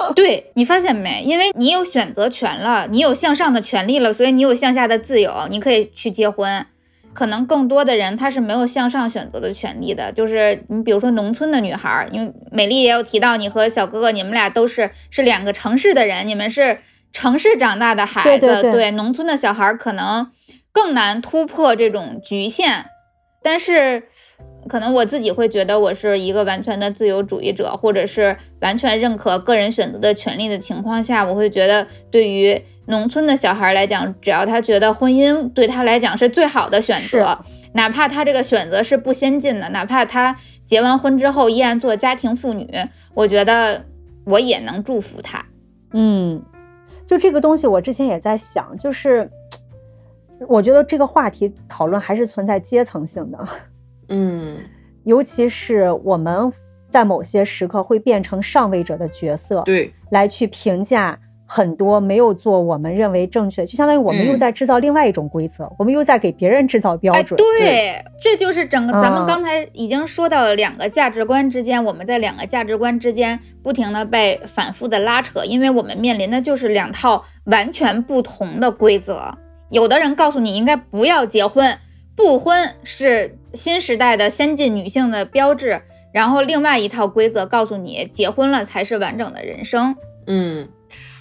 对你发现没？因为你有选择权了，你有向上的权利了，所以你有向下的自由，你可以去结婚。可能更多的人他是没有向上选择的权利的，就是你比如说农村的女孩儿，因为美丽也有提到，你和小哥哥你们俩都是是两个城市的人，你们是城市长大的孩子，对农村的小孩儿可能更难突破这种局限，但是。可能我自己会觉得我是一个完全的自由主义者，或者是完全认可个人选择的权利的情况下，我会觉得对于农村的小孩来讲，只要他觉得婚姻对他来讲是最好的选择，哪怕他这个选择是不先进的，哪怕他结完婚之后依然做家庭妇女，我觉得我也能祝福他。嗯，就这个东西，我之前也在想，就是 我觉得这个话题讨论还是存在阶层性的。嗯尤其是我们在某些时刻会变成上位者的角色，对，来去评价很多没有做我们认为正确，就相当于我们嗯又在制造另外一种规则，我们又在给别人制造标哎，准。对，这就是整个咱们嗯刚才已经说到了两个价值观之间，我们在两个价值观之间不停的被反复的拉扯，因为我们面临的就是两套完全不同的规则。有的人告诉你应该不要结婚，不婚是新时代的先进女性的标志，然后另外一套规则告诉你结婚了才是完整的人生。嗯，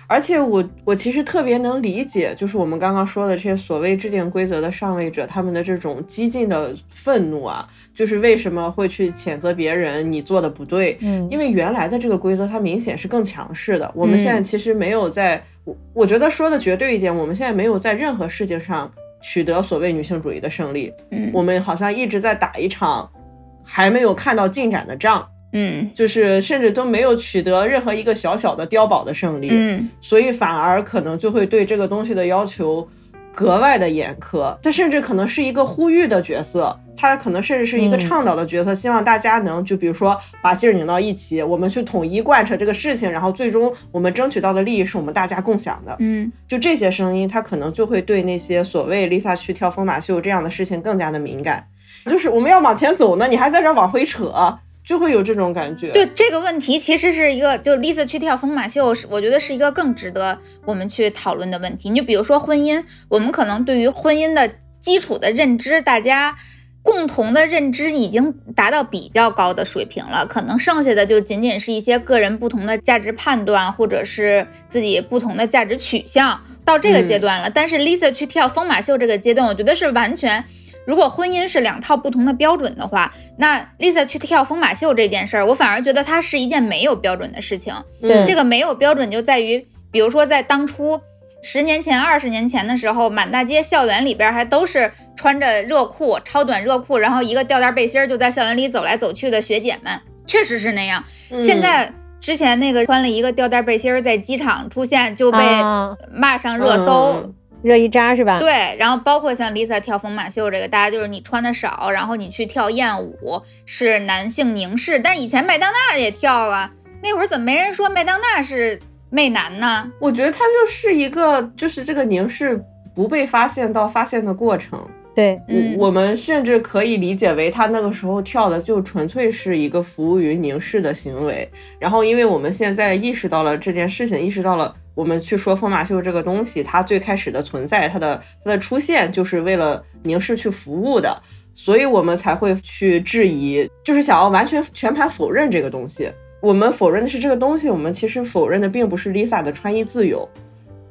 而且我我其实特别能理解，就是我们刚刚说的这些所谓制定规则的上位者，他们的这种激进的愤怒啊，就是为什么会去谴责别人你做的不对，嗯，因为原来的这个规则它明显是更强势的，我们嗯。现在其实没有在，我我觉得说的绝对一点，我们现在没有在任何事情上取得所谓女性主义的胜利，嗯我们好像一直在打一场还没有看到进展的仗。嗯就是甚至都没有取得任何一个小小的碉堡的胜利，嗯所以反而可能就会对这个东西的要求格外的严苛。他甚至可能是一个呼吁的角色，他可能甚至是一个嗯倡导的角色，希望大家能就比如说把劲儿拧到一起，我们去统一贯彻这个事情，然后最终我们争取到的利益是我们大家共享的。嗯就这些声音，他可能就会对那些所谓 Lisa 去跳疯马秀这样的事情更加的敏感。就是我们要往前走呢，你还在这儿往回扯，就会有这种感觉。对这个问题，其实是一个，就 Lisa 去跳疯马秀，是我觉得是一个更值得我们去讨论的问题。你就比如说婚姻，我们可能对于婚姻的基础的认知，大家共同的认知已经达到比较高的水平了，可能剩下的就仅仅是一些个人不同的价值判断，或者是自己不同的价值取向，到这个阶段了。但是 Lisa 去跳疯马秀这个阶段，我觉得是完全。如果婚姻是两套不同的标准的话，那 Lisa 去跳疯马秀这件事儿，我反而觉得它是一件没有标准的事情。对这个没有标准就在于，比如说在当初十年前、二十年前的时候，满大街校园里边还都是穿着热裤、超短热裤，然后一个吊带背心儿就在校园里走来走去的学姐们，确实是那样。嗯现在之前那个穿了一个吊带背心儿在机场出现就被啊骂上热搜。嗯热依扎是吧？对，然后包括像 Lisa 跳疯马秀这个，大家就是你穿的少，然后你去跳艳舞是男性凝视，但以前麦当娜也跳啊，那会儿怎么没人说麦当娜是媚男呢？我觉得他就是一个，就是这个凝视不被发现到发现的过程。对，嗯我我们甚至可以理解为他那个时候跳的就纯粹是一个服务于凝视的行为。然后，因为我们现在意识到了这件事情，意识到了我们去说风马秀这个东西，它最开始的存在，它的它的出现就是为了凝视去服务的，所以我们才会去质疑，就是想要完全全盘否认这个东西。我们否认的是这个东西，我们其实否认的并不是 Lisa 的穿衣自由，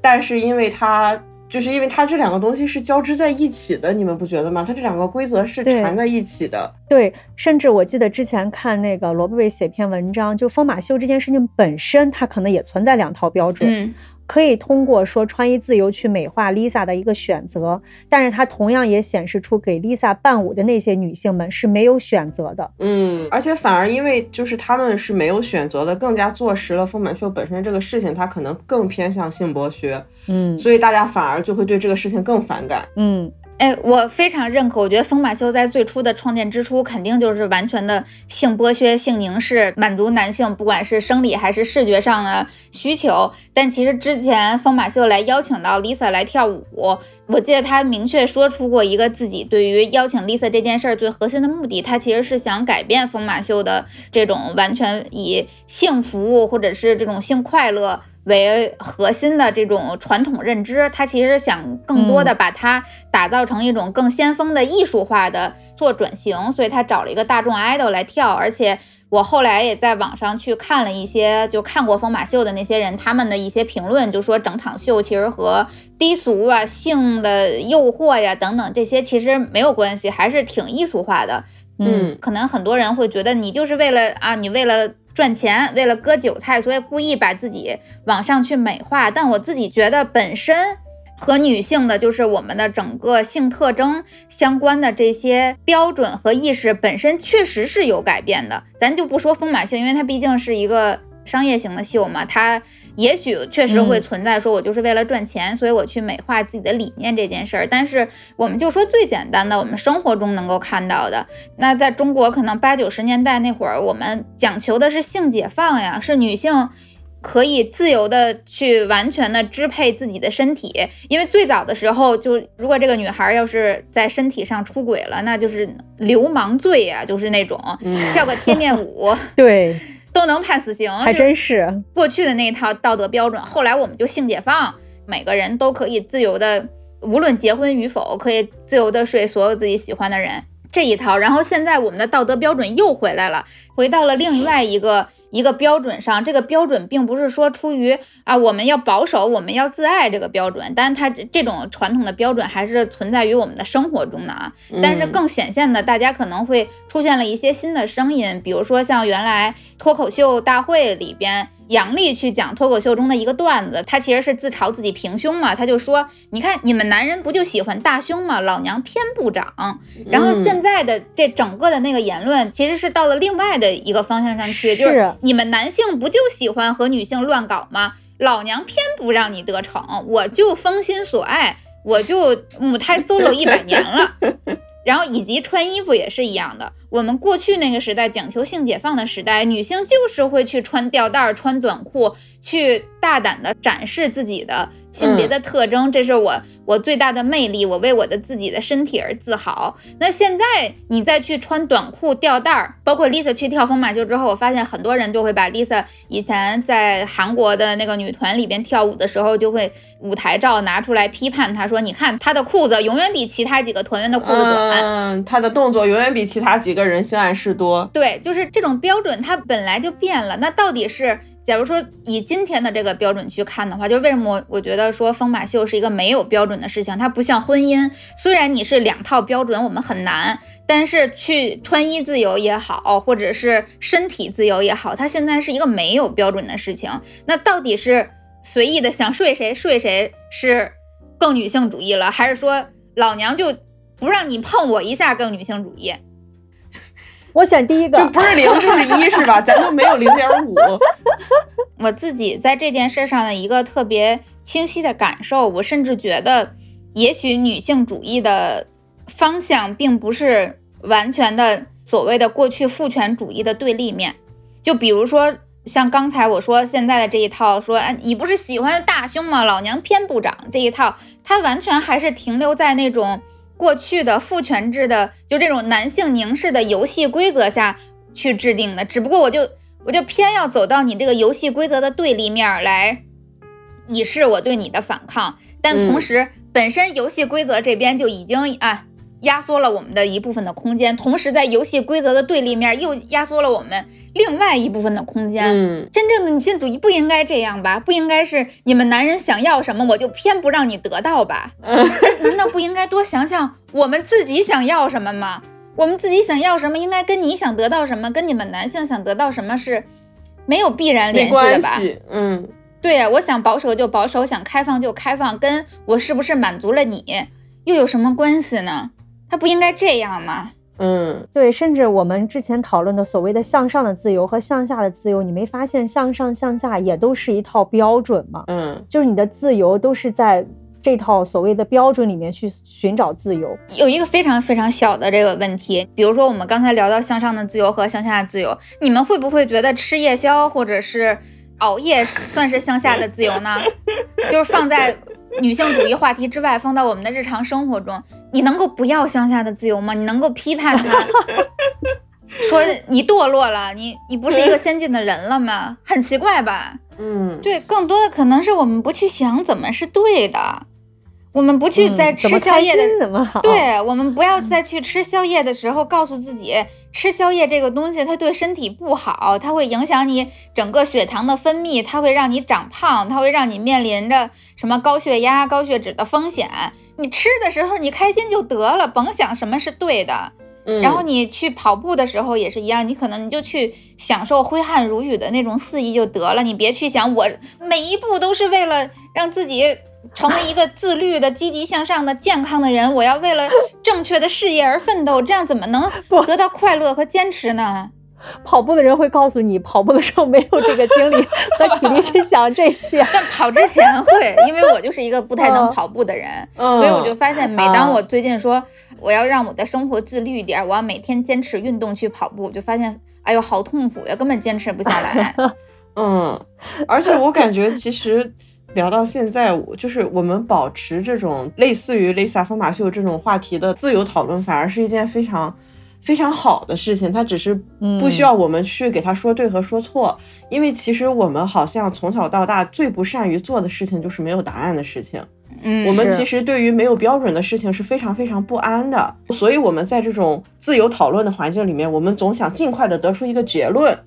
但是因为它就是因为它这两个东西是交织在一起的，你们不觉得吗？它这两个规则是缠在一起的。对，甚至我记得之前看那个罗贝贝写篇文章，就疯马秀这件事情本身，它可能也存在两套标准，嗯，可以通过说穿衣自由去美化 Lisa 的一个选择，但是它同样也显示出给 Lisa 伴舞的那些女性们是没有选择的。嗯，而且反而因为就是她们是没有选择的，更加坐实了丰满秀本身这个事情，它可能更偏向性剥削，嗯所以大家反而就会对这个事情更反感。嗯，哎，我非常认可。我觉得疯马秀在最初的创建之初，肯定就是完全的性剥削、性凝视，满足男性不管是生理还是视觉上的需求。但其实之前疯马秀来邀请到 Lisa 来跳舞，我记得他明确说出过一个自己对于邀请 Lisa 这件事儿最核心的目的，他其实是想改变疯马秀的这种完全以性服务或者是这种性快乐。为核心的这种传统认知，他其实想更多的把它打造成一种更先锋的艺术化的做转型，所以他找了一个大众 idol 来跳，而且我后来也在网上去看了一些就看过疯马秀的那些人他们的一些评论，就说整场秀其实和低俗啊、性的诱惑呀等等这些其实没有关系，还是挺艺术化的。嗯，可能很多人会觉得你就是为了啊，你为了赚钱，为了割韭菜，所以故意把自己往上去美化。但我自己觉得本身和女性的，就是我们的整个性特征相关的这些标准和意识本身确实是有改变的。咱就不说丰满性，因为它毕竟是一个商业型的秀嘛，它也许确实会嗯存在说我就是为了赚钱，所以我去美化自己的理念这件事儿。但是我们就说最简单的，我们生活中能够看到的，那在中国可能八九十年代那会儿，我们讲求的是性解放呀，是女性。可以自由的去完全的支配自己的身体，因为最早的时候，就如果这个女孩要是在身体上出轨了，那就是流氓罪呀、就是那种跳个贴面舞 对，都能判死刑，还真是。过去的那一套道德标准，后来我们就性解放，每个人都可以自由的，无论结婚与否，可以自由的睡所有自己喜欢的人这一套。然后现在我们的道德标准又回来了，回到了另外一个。一个标准上，这个标准并不是说出于啊我们要保守、我们要自爱这个标准，但是它这这种传统的标准还是存在于我们的生活中的啊。但是嗯更显现的，大家可能会出现了一些新的声音，比如说像原来脱口秀大会里边。杨笠去讲脱口秀中的一个段子，他其实是自嘲自己平胸嘛，他就说：“你看你们男人不就喜欢大胸吗？老娘偏不长。”然后嗯现在的这整个的那个言论，其实是到了另外的一个方向上去，就是是你们男性不就喜欢和女性乱搞吗？老娘偏不让你得逞，我就封心所爱，我就母胎 solo 一百年了。然后以及穿衣服也是一样的，我们过去那个时代讲求性解放的时代，女性就是会去穿吊带儿、穿短裤，去大胆的展示自己的性别的特征，这是我我最大的魅力，我为我的自己的身体而自豪。那现在你再去穿短裤、吊带儿，包括 Lisa 去跳疯马秀之后，我发现很多人就会把 Lisa 以前在韩国的那个女团里边跳舞的时候，就会舞台照拿出来批判她说，你看她的裤子永远比其他几个团员的裤子短。嗯，她的动作永远比其他几个人性暗示多。对，就是这种标准，它本来就变了。那到底是，假如说以今天的这个标准去看的话，就为什么我我觉得说疯马秀是一个没有标准的事情？它不像婚姻，虽然你是两套标准，我们很难，但是去穿衣自由也好，或者是身体自由也好，它现在是一个没有标准的事情。那到底是随意的想睡谁睡谁是更女性主义了，还是说老娘就不让你碰我一下更女性主义？我选第一个就，不是零就是一，是吧？咱就没有零点五。我自己在这件事上的一个特别清晰的感受，我甚至觉得，也许女性主义的方向并不是完全的所谓的过去父权主义的对立面。就比如说，像刚才我说现在的这一套，说，哎，你不是喜欢大胸吗？老娘偏不长这一套，它完全还是停留在那种过去的父权制的，就这种男性凝视的游戏规则下去制定的。只不过我就我就偏要走到你这个游戏规则的对立面儿来，以示我对你的反抗。但同时，本身游戏规则这边就已经啊压缩了我们的一部分的空间，同时在游戏规则的对立面又压缩了我们另外一部分的空间。嗯，真正的女性主义不应该这样吧？不应该是你们男人想要什么，我就偏不让你得到吧？难道不应该多想想我们自己想要什么吗？我们自己想要什么，应该跟你想得到什么，跟你们男性想得到什么是没有必然联系的吧？嗯，对呀，我想保守就保守，想开放就开放，跟我是不是满足了你又有什么关系呢？它不应该这样吗？嗯，对，甚至我们之前讨论的所谓的向上的自由和向下的自由，你没发现向上向下也都是一套标准吗？嗯，就是你的自由都是在这套所谓的标准里面去寻找自由。有一个非常非常小的这个问题，比如说我们刚才聊到向上的自由和向下的自由，你们会不会觉得吃夜宵或者是熬夜算是向下的自由呢？就是放在女性主义话题之外，放到我们的日常生活中，你能够不要乡下的自由吗？你能够批判他，说你堕落了，你你不是一个先进的人了吗？很奇怪吧？嗯，对，更多的可能是我们不去想怎么是对的，我们不去在吃宵夜的心怎么好？对我们不要再去吃宵夜的时候，告诉自己吃宵夜这个东西它对身体不好，它会影响你整个血糖的分泌，它会让你长胖，它会让你面临着什么高血压、高血脂的风险。你吃的时候你开心就得了，甭想什么是对的。嗯然后你去跑步的时候也是一样，你可能你就去享受挥汗如雨的那种肆意就得了，你别去想我每一步都是为了让自己成为一个自律的、积极向上的、健康的人，我要为了正确的事业而奋斗，这样怎么能得到快乐和坚持呢？跑步的人会告诉你，跑步的时候没有这个精力 和体力去想这些。但跑之前会，因为我就是一个不太能跑步的人，嗯所以我就发现，每当啊我最近说我要让我的生活自律一点，我要每天坚持运动去跑步，我就发现，哎呦，好痛苦呀，根本坚持不下来。嗯，而且我感觉其实聊到现在，我就是我们保持这种类似于 Lisa 疯马秀这种话题的自由讨论，反而是一件非常非常好的事情。它只是不需要我们去给他说对和说错，因为其实我们好像从小到大最不善于做的事情就是没有答案的事情。嗯，我们其实对于没有标准的事情是非常非常不安的，所以我们在这种自由讨论的环境里面，我们总想尽快的得出一个结论，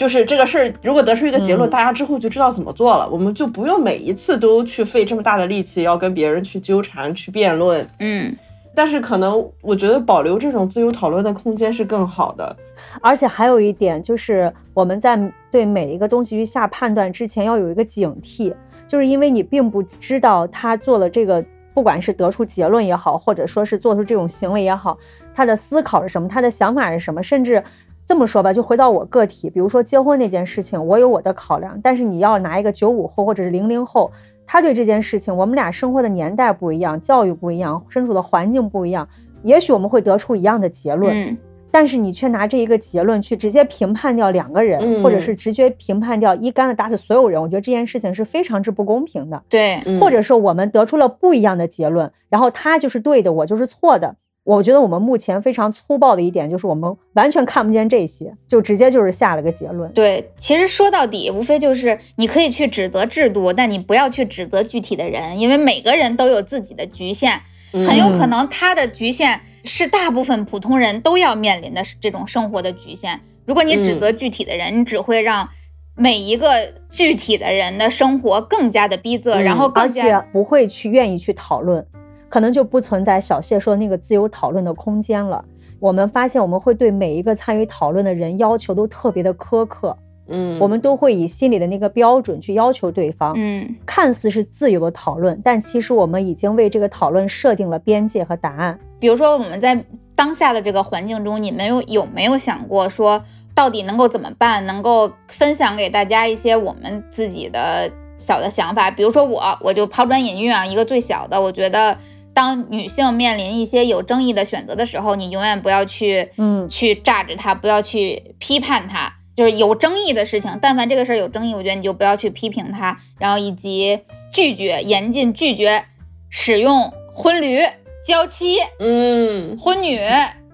就是这个事儿如果得出一个结论，嗯大家之后就知道怎么做了，我们就不用每一次都去费这么大的力气要跟别人去纠缠、去辩论。嗯，但是可能我觉得保留这种自由讨论的空间是更好的。而且还有一点就是，我们在对每一个东西去下判断之前，要有一个警惕，就是因为你并不知道他做了这个，不管是得出结论也好，或者说是做出这种行为也好，他的思考是什么，他的想法是什么，甚至。这么说吧，就回到我个体，比如说结婚那件事情，我有我的考量，但是你要拿一个九五后或者是零零后，他对这件事情，我们俩生活的年代不一样，教育不一样，身处的环境不一样，也许我们会得出一样的结论。嗯但是你却拿这一个结论去直接评判掉两个人，嗯或者是直接评判掉一竿子打死所有人，我觉得这件事情是非常之不公平的。对，嗯或者说我们得出了不一样的结论，然后他就是对的，我就是错的。我觉得我们目前非常粗暴的一点就是我们完全看不见这些，就直接就是下了个结论。对，其实说到底，无非就是你可以去指责制度，但你不要去指责具体的人，因为每个人都有自己的局限，很有可能他的局限是大部分普通人都要面临的这种生活的局限。如果你指责具体的人，你只会让每一个具体的人的生活更加的逼仄，嗯然后而且不会去愿意去讨论，可能就不存在小谢说的那个自由讨论的空间了。我们发现我们会对每一个参与讨论的人要求都特别的苛刻，嗯，我们都会以心里的那个标准去要求对方。嗯看似是自由的讨论，但其实我们已经为这个讨论设定了边界和答案。比如说我们在当下的这个环境中，你们有有没有想过说，到底能够怎么办？能够分享给大家一些我们自己的小的想法。比如说我，我就抛砖引玉啊，一个最小的，我觉得当女性面临一些有争议的选择的时候，你永远不要去嗯去榨着她，不要去批判她。就是有争议的事情，但凡这个事儿有争议，我觉得你就不要去批评她，然后以及拒绝严禁拒绝使用婚驴、娇妻、嗯婚女，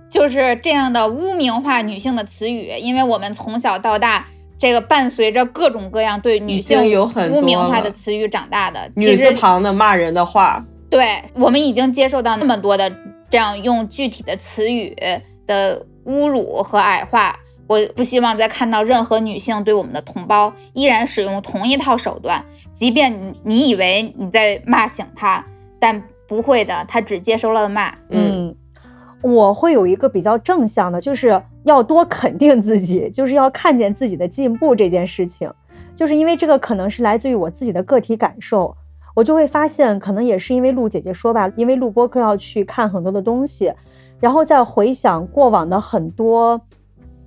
就是这样的污名化女性的词语。因为我们从小到大，这个伴随着各种各样对女性有很多污名化的词语长大的。女字旁的骂人的话，对我们已经接受到那么多的这样用具体的词语的侮辱和矮化。我不希望再看到任何女性对我们的同胞依然使用同一套手段，即便你你以为你在骂醒她，但不会的，她只接收了骂。嗯嗯，我会有一个比较正向的，就是要多肯定自己，就是要看见自己的进步这件事情。就是因为这个可能是来自于我自己的个体感受，我就会发现，可能也是因为陆姐姐说吧，因为录播课要去看很多的东西，然后再回想过往的很多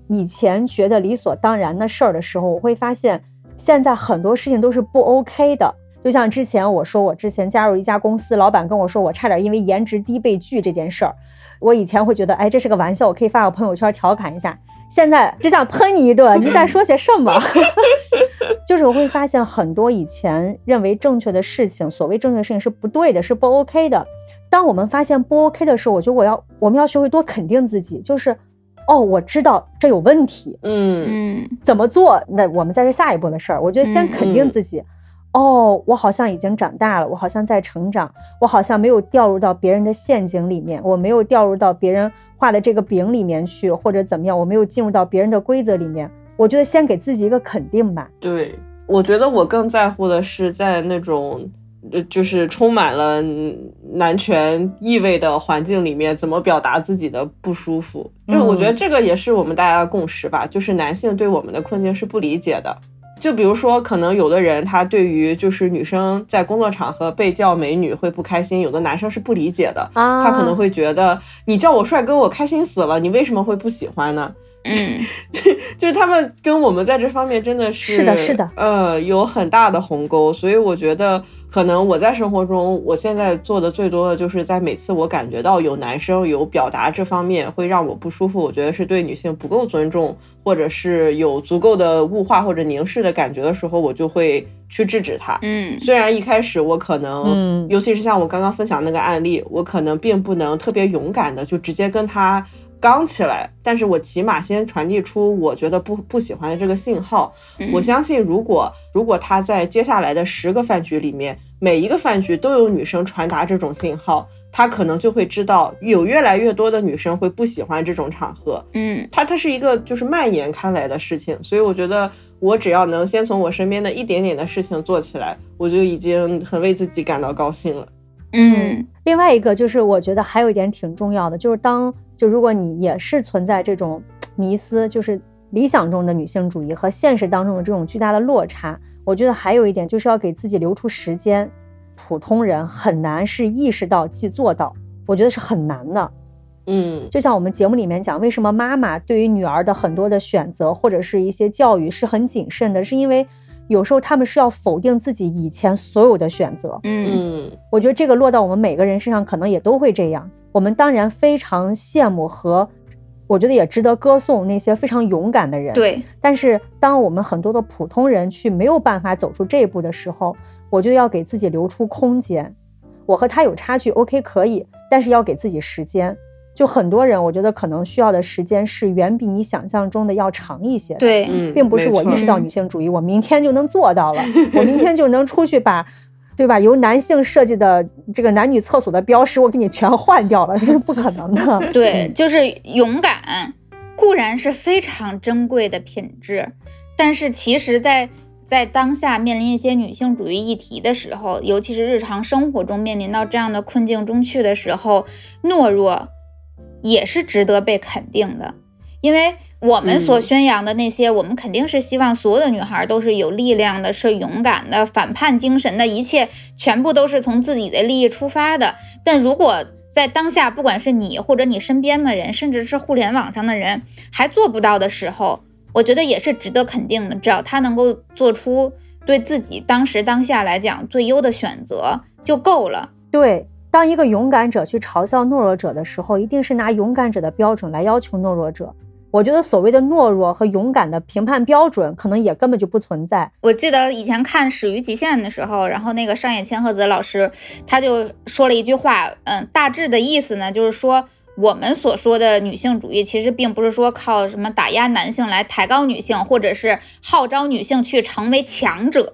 以前觉得理所当然的事儿的时候，我会发现现在很多事情都是不 OK 的。就像之前我说，我之前加入一家公司，老板跟我说我差点因为颜值低被拒这件事儿，我以前会觉得，哎，这是个玩笑，我可以发个朋友圈调侃一下。现在只想喷你一顿，你在说些什么？就是我会发现很多以前认为正确的事情，所谓正确的事情是不对的，是不 OK 的。当我们发现不 OK 的时候，我觉得我要我们要学会多肯定自己，就是哦，我知道这有问题，嗯嗯怎么做？那我们再是下一步的事儿。我觉得先嗯肯定自己，哦，我好像已经长大了，我好像在成长，我好像没有掉入到别人的陷阱里面，我没有掉入到别人画的这个饼里面去，或者怎么样，我没有进入到别人的规则里面。我觉得先给自己一个肯定吧。对，我觉得我更在乎的是在那种。呃，就是充满了嗯男权意味的环境里面，怎么表达自己的不舒服？就我觉得嗯这个也是我们大家的共识吧，就是男性对我们的困境是不理解的。就比如说，可能有的人他对于就是女生在工作场合被叫美女会不开心，有的男生是不理解的，啊他可能会觉得你叫我帅哥，我开心死了，你为什么会不喜欢呢？嗯。就是他们跟我们在这方面真的是是的是的。呃，有很大的鸿沟，所以我觉得可能我在生活中，我现在做的最多的就是在每次我感觉到有男生有表达这方面会让我不舒服，我觉得是对女性不够尊重，或者是有足够的物化或者凝视的感觉的时候，我就会去制止他。嗯。虽然一开始我可能，嗯。尤其是像我刚刚分享那个案例，我可能并不能特别勇敢的就直接跟他刚起来，但是我起码先传递出我觉得不不喜欢的这个信号。嗯我相信，如果如果他在接下来的十个饭局里面，每一个饭局都有女生传达这种信号，他可能就会知道有越来越多的女生会不喜欢这种场合。嗯它它是一个就是蔓延开来的事情，所以我觉得我只要能先从我身边的一点点的事情做起来，我就已经很为自己感到高兴了。嗯另外一个就是，我觉得还有一点挺重要的，就是当就如果你也是存在这种迷思，就是理想中的女性主义和现实当中的这种巨大的落差，我觉得还有一点就是要给自己留出时间。普通人很难是意识到即做到，我觉得是很难的。嗯就像我们节目里面讲，为什么妈妈对于女儿的很多的选择或者是一些教育是很谨慎的，是因为有时候他们是要否定自己以前所有的选择。嗯嗯我觉得这个落到我们每个人身上，可能也都会这样。我们当然非常羡慕和我觉得也值得歌颂那些非常勇敢的人。。对，但是当我们很多的普通人去没有办法走出这一步的时候，我就要给自己留出空间。我和他有差距，OK 可以，但是要给自己时间。就很多人，我觉得可能需要的时间是远比你想象中的要长一些的。对，嗯，并不是我意识到女性主义，我明天就能做到了，我明天就能出去把，对吧？由男性设计的这个男女厕所的标识，我给你全换掉了，这是不可能的。对，就是勇敢，固然是非常珍贵的品质，但是其实在，在当下面临一些女性主义议题的时候，尤其是日常生活中面临到这样的困境中去的时候，懦弱也是值得被肯定的，因为我们所嗯宣扬的那些，我们肯定是希望所有的女孩都是有力量的，是勇敢的，反叛精神的，一切全部都是从自己的利益出发的。但如果在当下，不管是你或者你身边的人，甚至是互联网上的人还做不到的时候，我觉得也是值得肯定的。只要他能够做出对自己当时当下来讲最优的选择就够了。对，当一个勇敢者去嘲笑懦弱者的时候，一定是拿勇敢者的标准来要求懦弱者。我觉得所谓的懦弱和勇敢的评判标准，可能也根本就不存在。我记得以前看《始于极限》的时候，然后那个上野千鹤子老师他就说了一句话，嗯，大致的意思呢，就是说我们所说的女性主义，其实并不是说靠什么打压男性来抬高女性，或者是号召女性去成为强者，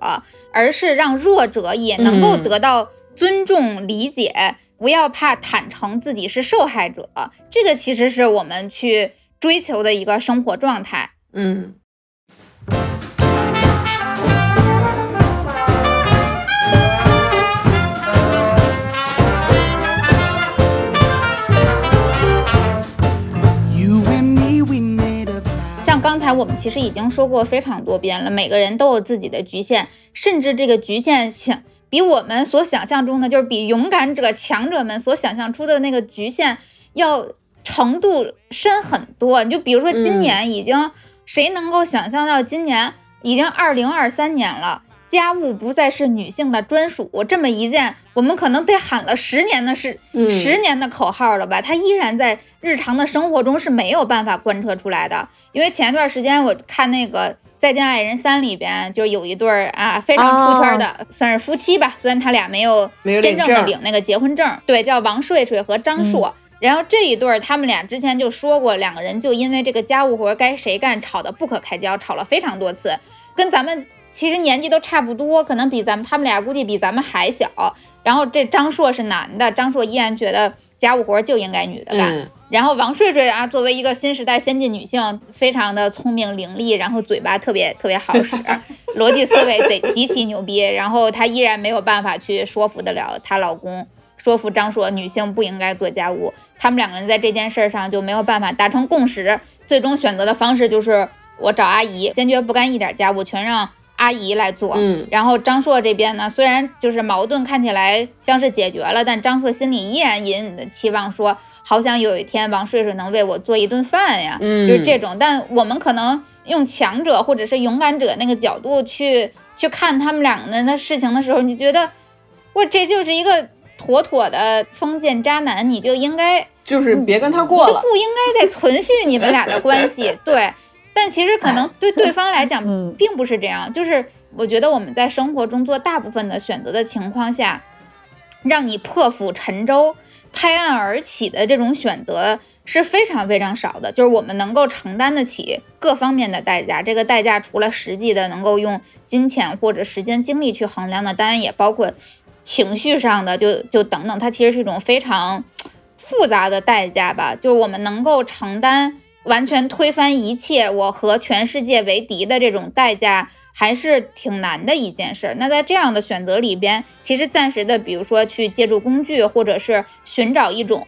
而是让弱者也能够嗯得到尊重、理解，不要怕坦诚自己是受害者。这个其实是我们去追求的一个生活状态。嗯.像刚才我们其实已经说过非常多遍了，每个人都有自己的局限，甚至这个局限想比我们所想象中的，就是比勇敢者、强者们所想象出的那个局限要程度深很多。你就比如说今年已经，谁能够想象到今年已经二零二三年了？家务不再是女性的专属，这么一件我们可能得喊了十年的是嗯十年的口号了吧？它依然在日常的生活中是没有办法贯彻出来的。因为前一段时间我看那个《再见爱人三》里边，就有一对儿啊非常出圈的，算是夫妻吧，虽然他俩没有真正的领那个结婚证，对，叫王睡睡和张硕。然后这一对儿，他们俩之前就说过，两个人就因为这个家务活该谁干吵得不可开交，吵了非常多次，跟咱们其实年纪都差不多，可能比咱们他们俩估计比咱们还小。然后这张硕是男的，张硕依然觉得家务活就应该女的干。嗯然后王睡睡啊，作为一个新时代先进女性，非常的聪明伶俐，然后嘴巴特别特别好使，逻辑思维贼极其牛逼。然后她依然没有办法去说服得了她老公，说服张硕女性不应该做家务。他们两个人在这件事儿上就没有办法达成共识，最终选择的方式就是我找阿姨，坚决不干一点家务，全让阿姨来做。嗯然后张硕这边呢，虽然就是矛盾看起来像是解决了，但张硕心里依然隐隐的期望说，好想有一天王睡睡能为我做一顿饭呀，嗯就是这种。但我们可能用强者或者是勇敢者那个角度去去看他们两个人的事情的时候，你觉得，我，这就是一个妥妥的封建渣男，你就应该就是别跟他过了。都不应该再存续你们俩的关系，对。但其实可能对对方来讲嗯，并不是这样。就是我觉得我们在生活中做大部分的选择的情况下，让你破釜沉舟、拍案而起的这种选择是非常非常少的。就是我们能够承担得起各方面的代价，这个代价除了实际的能够用金钱或者时间精力去衡量的，当然也包括情绪上的，就就等等。它其实是一种非常复杂的代价吧，就是我们能够承担完全推翻一切，我和全世界为敌的这种代价，还是挺难的一件事儿。那在这样的选择里边，其实暂时的，比如说去借助工具，或者是寻找一种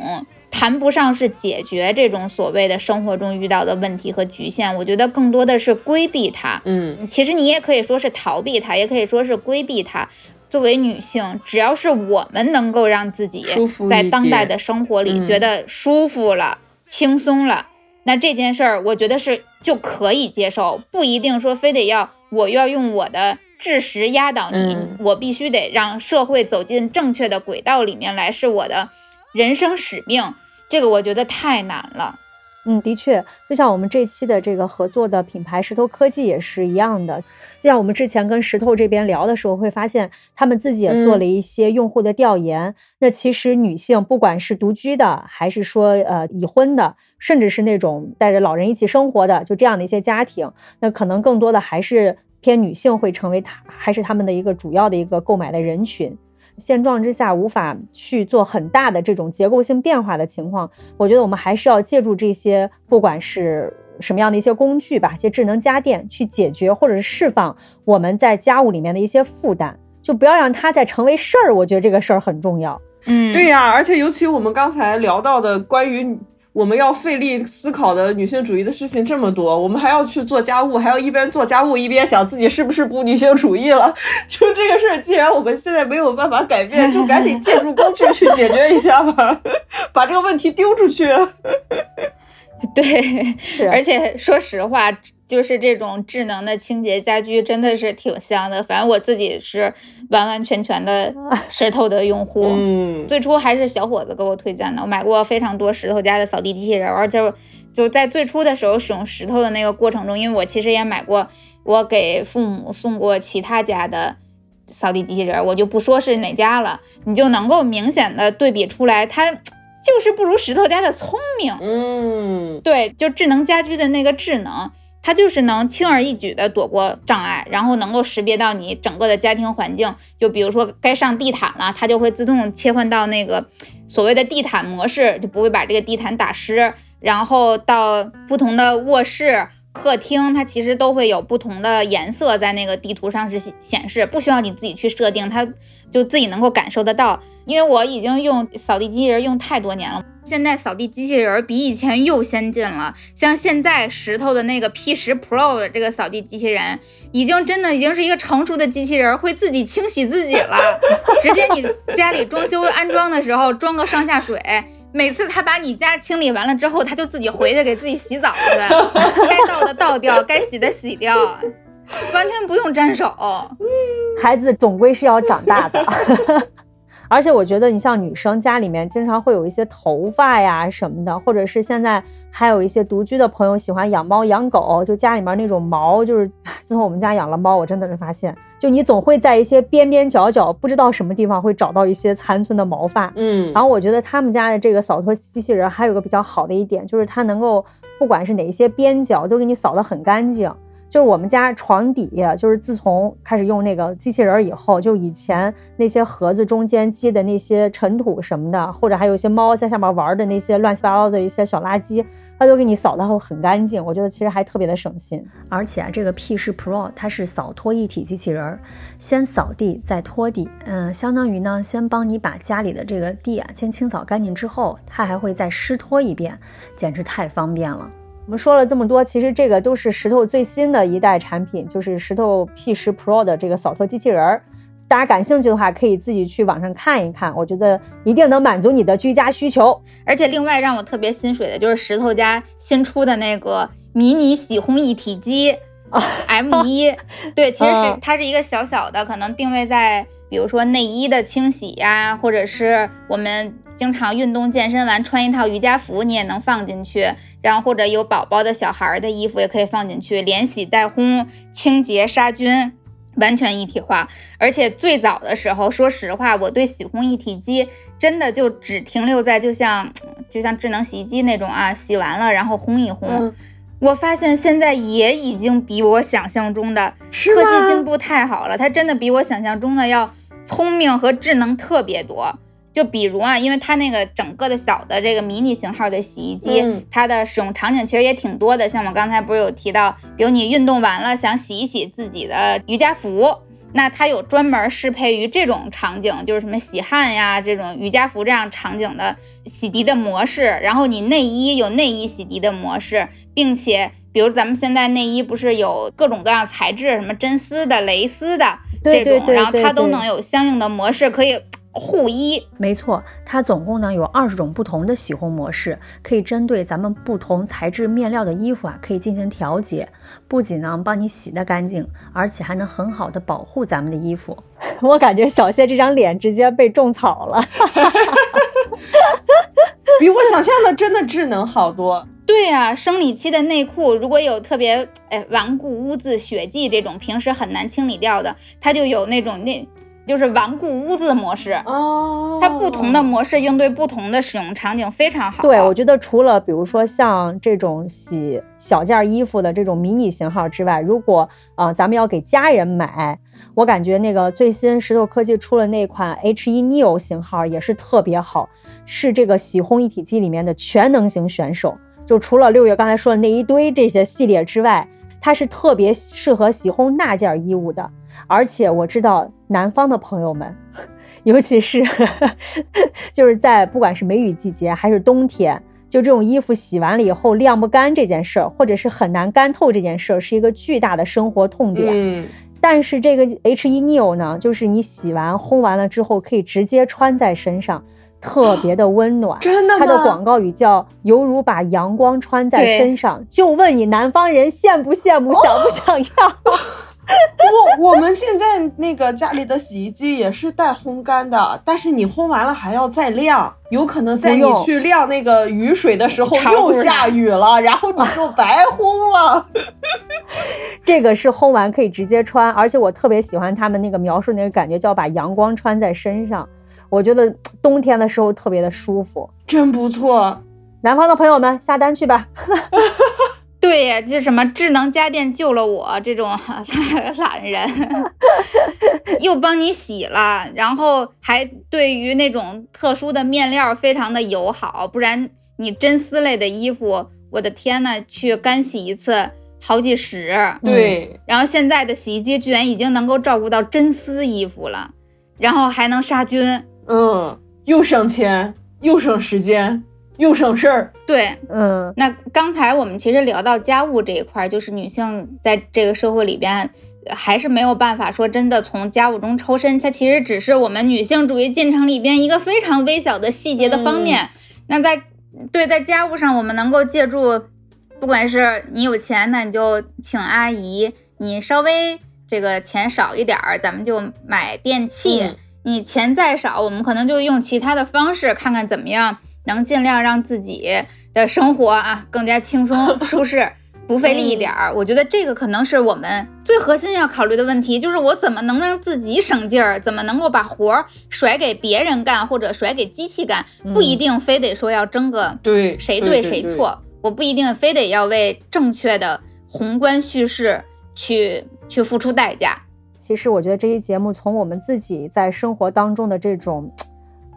谈不上是解决这种所谓的生活中遇到的问题和局限，我觉得更多的是规避它。嗯其实你也可以说是逃避它，也可以说是规避它。作为女性，只要是我们能够让自己在当代的生活里嗯觉得舒服了、轻松了，那这件事儿我觉得是就可以接受，不一定说非得要我要用我的知识压倒你，嗯我必须得让社会走进正确的轨道里面来，是我的人生使命。这个我觉得太难了。嗯，的确，就像我们这期的这个合作的品牌石头科技也是一样的。就像我们之前跟石头这边聊的时候，会发现他们自己也做了一些用户的调研。那其实女性不管是独居的，还是说呃已婚的，甚至是那种带着老人一起生活的，就这样的一些家庭，那可能更多的还是偏女性会成为他还是他们的一个主要的一个购买的人群。现状之下无法去做很大的这种结构性变化的情况，我觉得我们还是要借助这些，不管是什么样的一些工具吧，一些智能家电去解决或者是释放我们在家务里面的一些负担，就不要让它再成为事儿。我觉得这个事儿很重要。嗯，对呀，而且尤其我们刚才聊到的关于。我们要费力思考的女性主义的事情这么多，我们还要去做家务，还要一边做家务一边想自己是不是不女性主义了。就这个事儿，既然我们现在没有办法改变，就赶紧借助工具去解决一下吧，把这个问题丢出去。对，而且说实话。就是这种智能的清洁家居真的是挺香的，反正我自己是完完全全的 石头的用户。嗯，最初还是小伙子给我推荐的，我买过非常多石头家的扫地机器人，而且就在最初的时候使用石头的那个过程中，因为我其实也买过，我给父母送过其他家的扫地机器人，我就不说是哪家了，你就能够明显的对比出来，它就是不如石头家的聪明。嗯，对，就智能家居的那个智能。它就是能轻而易举的躲过障碍，然后能够识别到你整个的家庭环境。就比如说该上地毯了，它就会自动切换到那个所谓的地毯模式，就不会把这个地毯打湿。然后到不同的卧室、客厅，它其实都会有不同的颜色在那个地图上是显示，不需要你自己去设定，它就自己能够感受得到。因为我已经用扫地机器人用太多年了，现在扫地机器人比以前又先进了。像现在石头的那个 P 十 Pro 这个扫地机器人，已经真的已经是一个成熟的机器人，会自己清洗自己了。直接你家里装修安装的时候装个上下水，每次他把你家清理完了之后，他就自己回去给自己洗澡去，该倒的倒掉，该洗的洗掉，完全不用沾手。孩子总归是要长大的。而且我觉得，你像女生家里面经常会有一些头发呀什么的，或者是现在还有一些独居的朋友喜欢养猫养狗，就家里面那种毛，就是自从我们家养了猫，我真的是发现，就你总会在一些边边角角不知道什么地方会找到一些残存的毛发。嗯，然后我觉得他们家的这个扫拖机器人还有个比较好的一点，就是它能够不管是哪一些边角都给你扫得很干净。就是我们家床底，就是自从开始用那个机器人以后，就以前那些盒子中间积的那些尘土什么的，或者还有一些猫在下面玩的那些乱七八糟的一些小垃圾，它都给你扫得很干净。我觉得其实还特别的省心。而且啊，这个 P 十 Pro 它是扫拖一体机器人，先扫地再拖地，嗯，相当于呢先帮你把家里的这个地啊先清扫干净之后，它还会再湿拖一遍，简直太方便了。我们说了这么多，其实这个都是石头最新的一代产品，就是石头 P 十 Pro 的这个扫拖机器人儿。大家感兴趣的话，可以自己去网上看一看，我觉得一定能满足你的居家需求。而且另外让我特别心水的就是石头家新出的那个迷你洗烘一体机 M 一，对，其实是它是一个小小的，可能定位在比如说内衣的清洗呀，或者是我们。经常运动健身完穿一套瑜伽服，你也能放进去，然后或者有宝宝的小孩的衣服也可以放进去，连洗带烘，清洁杀菌，完全一体化。而且最早的时候，说实话，我对洗烘一体机真的就只停留在就像就像智能洗衣机那种啊，洗完了然后烘一烘。我发现现在也已经比我想象中的科技进步太好了，它真的比我想象中的要聪明和智能特别多。就比如啊，因为它那个整个的小的这个迷你型号的洗衣机，它的使用场景其实也挺多的。像我刚才不是有提到，比如你运动完了想洗一洗自己的瑜伽服，那它有专门适配于这种场景，就是什么洗汗呀这种瑜伽服这样场景的洗涤的模式。然后你内衣有内衣洗涤的模式，并且比如咱们现在内衣不是有各种各样材质，什么真丝的、蕾丝的这种，然后它都能有相应的模式可以。护衣，没错，它总共呢有二十种不同的洗烘模式，可以针对咱们不同材质面料的衣服啊，可以进行调节。不仅呢帮你洗得干净，而且还能很好的保护咱们的衣服。我感觉小谢这张脸直接被种草了，比我想象的真的智能好多。对啊、生理期的内裤如果有特别哎顽固污渍、血迹这种平时很难清理掉的，它就有那种那就是顽固污渍模式。哦，它不同的模式应对不同的使用场景非常好。对，我觉得除了比如说像这种洗小件衣服的这种迷你型号之外，如果呃咱们要给家人买，我感觉那个最新石头科技出了那款 H1 Neo 型号也是特别好，是这个洗烘一体机里面的全能型选手。就除了六月刚才说的那一堆这些系列之外，它是特别适合洗烘那件衣物的。而且我知道南方的朋友们，尤其是 就是在不管是梅雨季节还是冬天，就这种衣服洗完了以后晾不干这件事儿，或者是很难干透这件事儿，是一个巨大的生活痛点。嗯，但是这个 H1 Neo 呢，就是你洗完烘完了之后，可以直接穿在身上，特别的温暖。真的吗？它的广告语叫“犹如把阳光穿在身上”，就问你南方人羡不羡慕，想不想要？我我们现在那个家里的洗衣机也是带烘干的，但是你烘完了还要再晾，有可能在你去晾那个雨水的时候又下雨了，然后你就白烘了。这个是烘完可以直接穿，而且我特别喜欢他们那个描述那个感觉，叫把阳光穿在身上。我觉得冬天的时候特别的舒服。真不错，南方的朋友们下单去吧。对呀，这什么智能家电救了我这种 懒人，又帮你洗了，然后还对于那种特殊的面料非常的友好，不然你真丝类的衣服，我的天呐，去干洗一次好几十。对，然后现在的洗衣机居然已经能够照顾到真丝衣服了，然后还能杀菌。嗯，又省钱，又省时间，又省事儿。对，嗯，那刚才我们其实聊到家务这一块儿，就是女性在这个社会里边，呃还是没有办法说真的从家务中抽身，它其实只是我们女性主义进程里边一个非常微小的细节的方面。那在对在家务上，我们能够借助，不管是你有钱，那你就请阿姨；你稍微这个钱少一点儿，咱们就买电器。嗯你钱再少，我们可能就用其他的方式，看看怎么样能尽量让自己的生活啊更加轻松 舒适，不费力一点儿。我觉得这个可能是我们最核心要考虑的问题，就是我怎么能让自己省劲儿，怎么能够把活儿甩给别人干或者甩给机器干，不一定非得说要争个对，谁对谁错，我不一定非得要为正确的宏观叙事去去付出代价。其实我觉得这期节目从我们自己在生活当中的这种，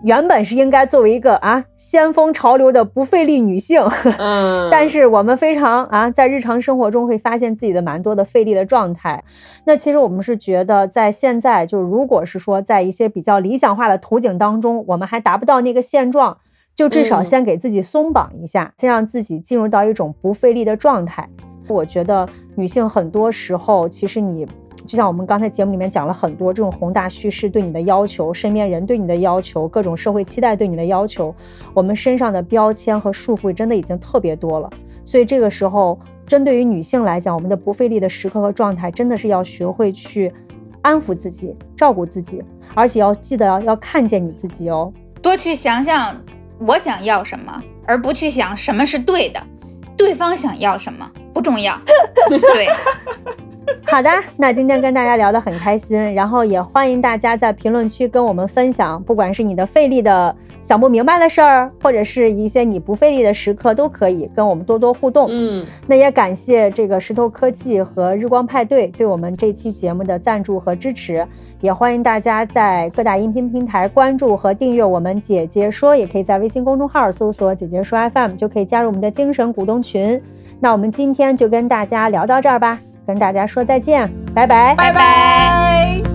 原本是应该作为一个啊先锋潮流的不费力女性，嗯，但是我们非常啊，在日常生活中会发现自己的蛮多的费力的状态。那其实我们是觉得，在现在就如果是说在一些比较理想化的图景当中，我们还达不到那个现状，就至少嗯先给自己松绑一下，先让自己进入到一种不费力的状态。我觉得女性很多时候，其实你就像我们刚才节目里面讲了很多这种宏大叙事对你的要求，身边人对你的要求，各种社会期待对你的要求，我们身上的标签和束缚真的已经特别多了。所以这个时候，针对于女性来讲，我们的不费力的时刻和状态，真的是要学会去安抚自己、照顾自己，而且要记得要看见你自己哦。多去想想我想要什么，而不去想什么是对的，对方想要什么不重要。对，好的，那今天跟大家聊得很开心，然后也欢迎大家在评论区跟我们分享，不管是你的费力的想不明白的事儿，或者是一些你不费力的时刻，都可以跟我们多多互动。嗯，那也感谢这个石头科技和日光派对对我们这期节目的赞助和支持，也欢迎大家在各大音频平台关注和订阅我们“姐姐说”，也可以在微信公众号搜索“姐姐说 FM” 就可以加入我们的精神股东群。那我们今天就跟大家聊到这儿吧，跟大家说再见，拜拜，拜拜。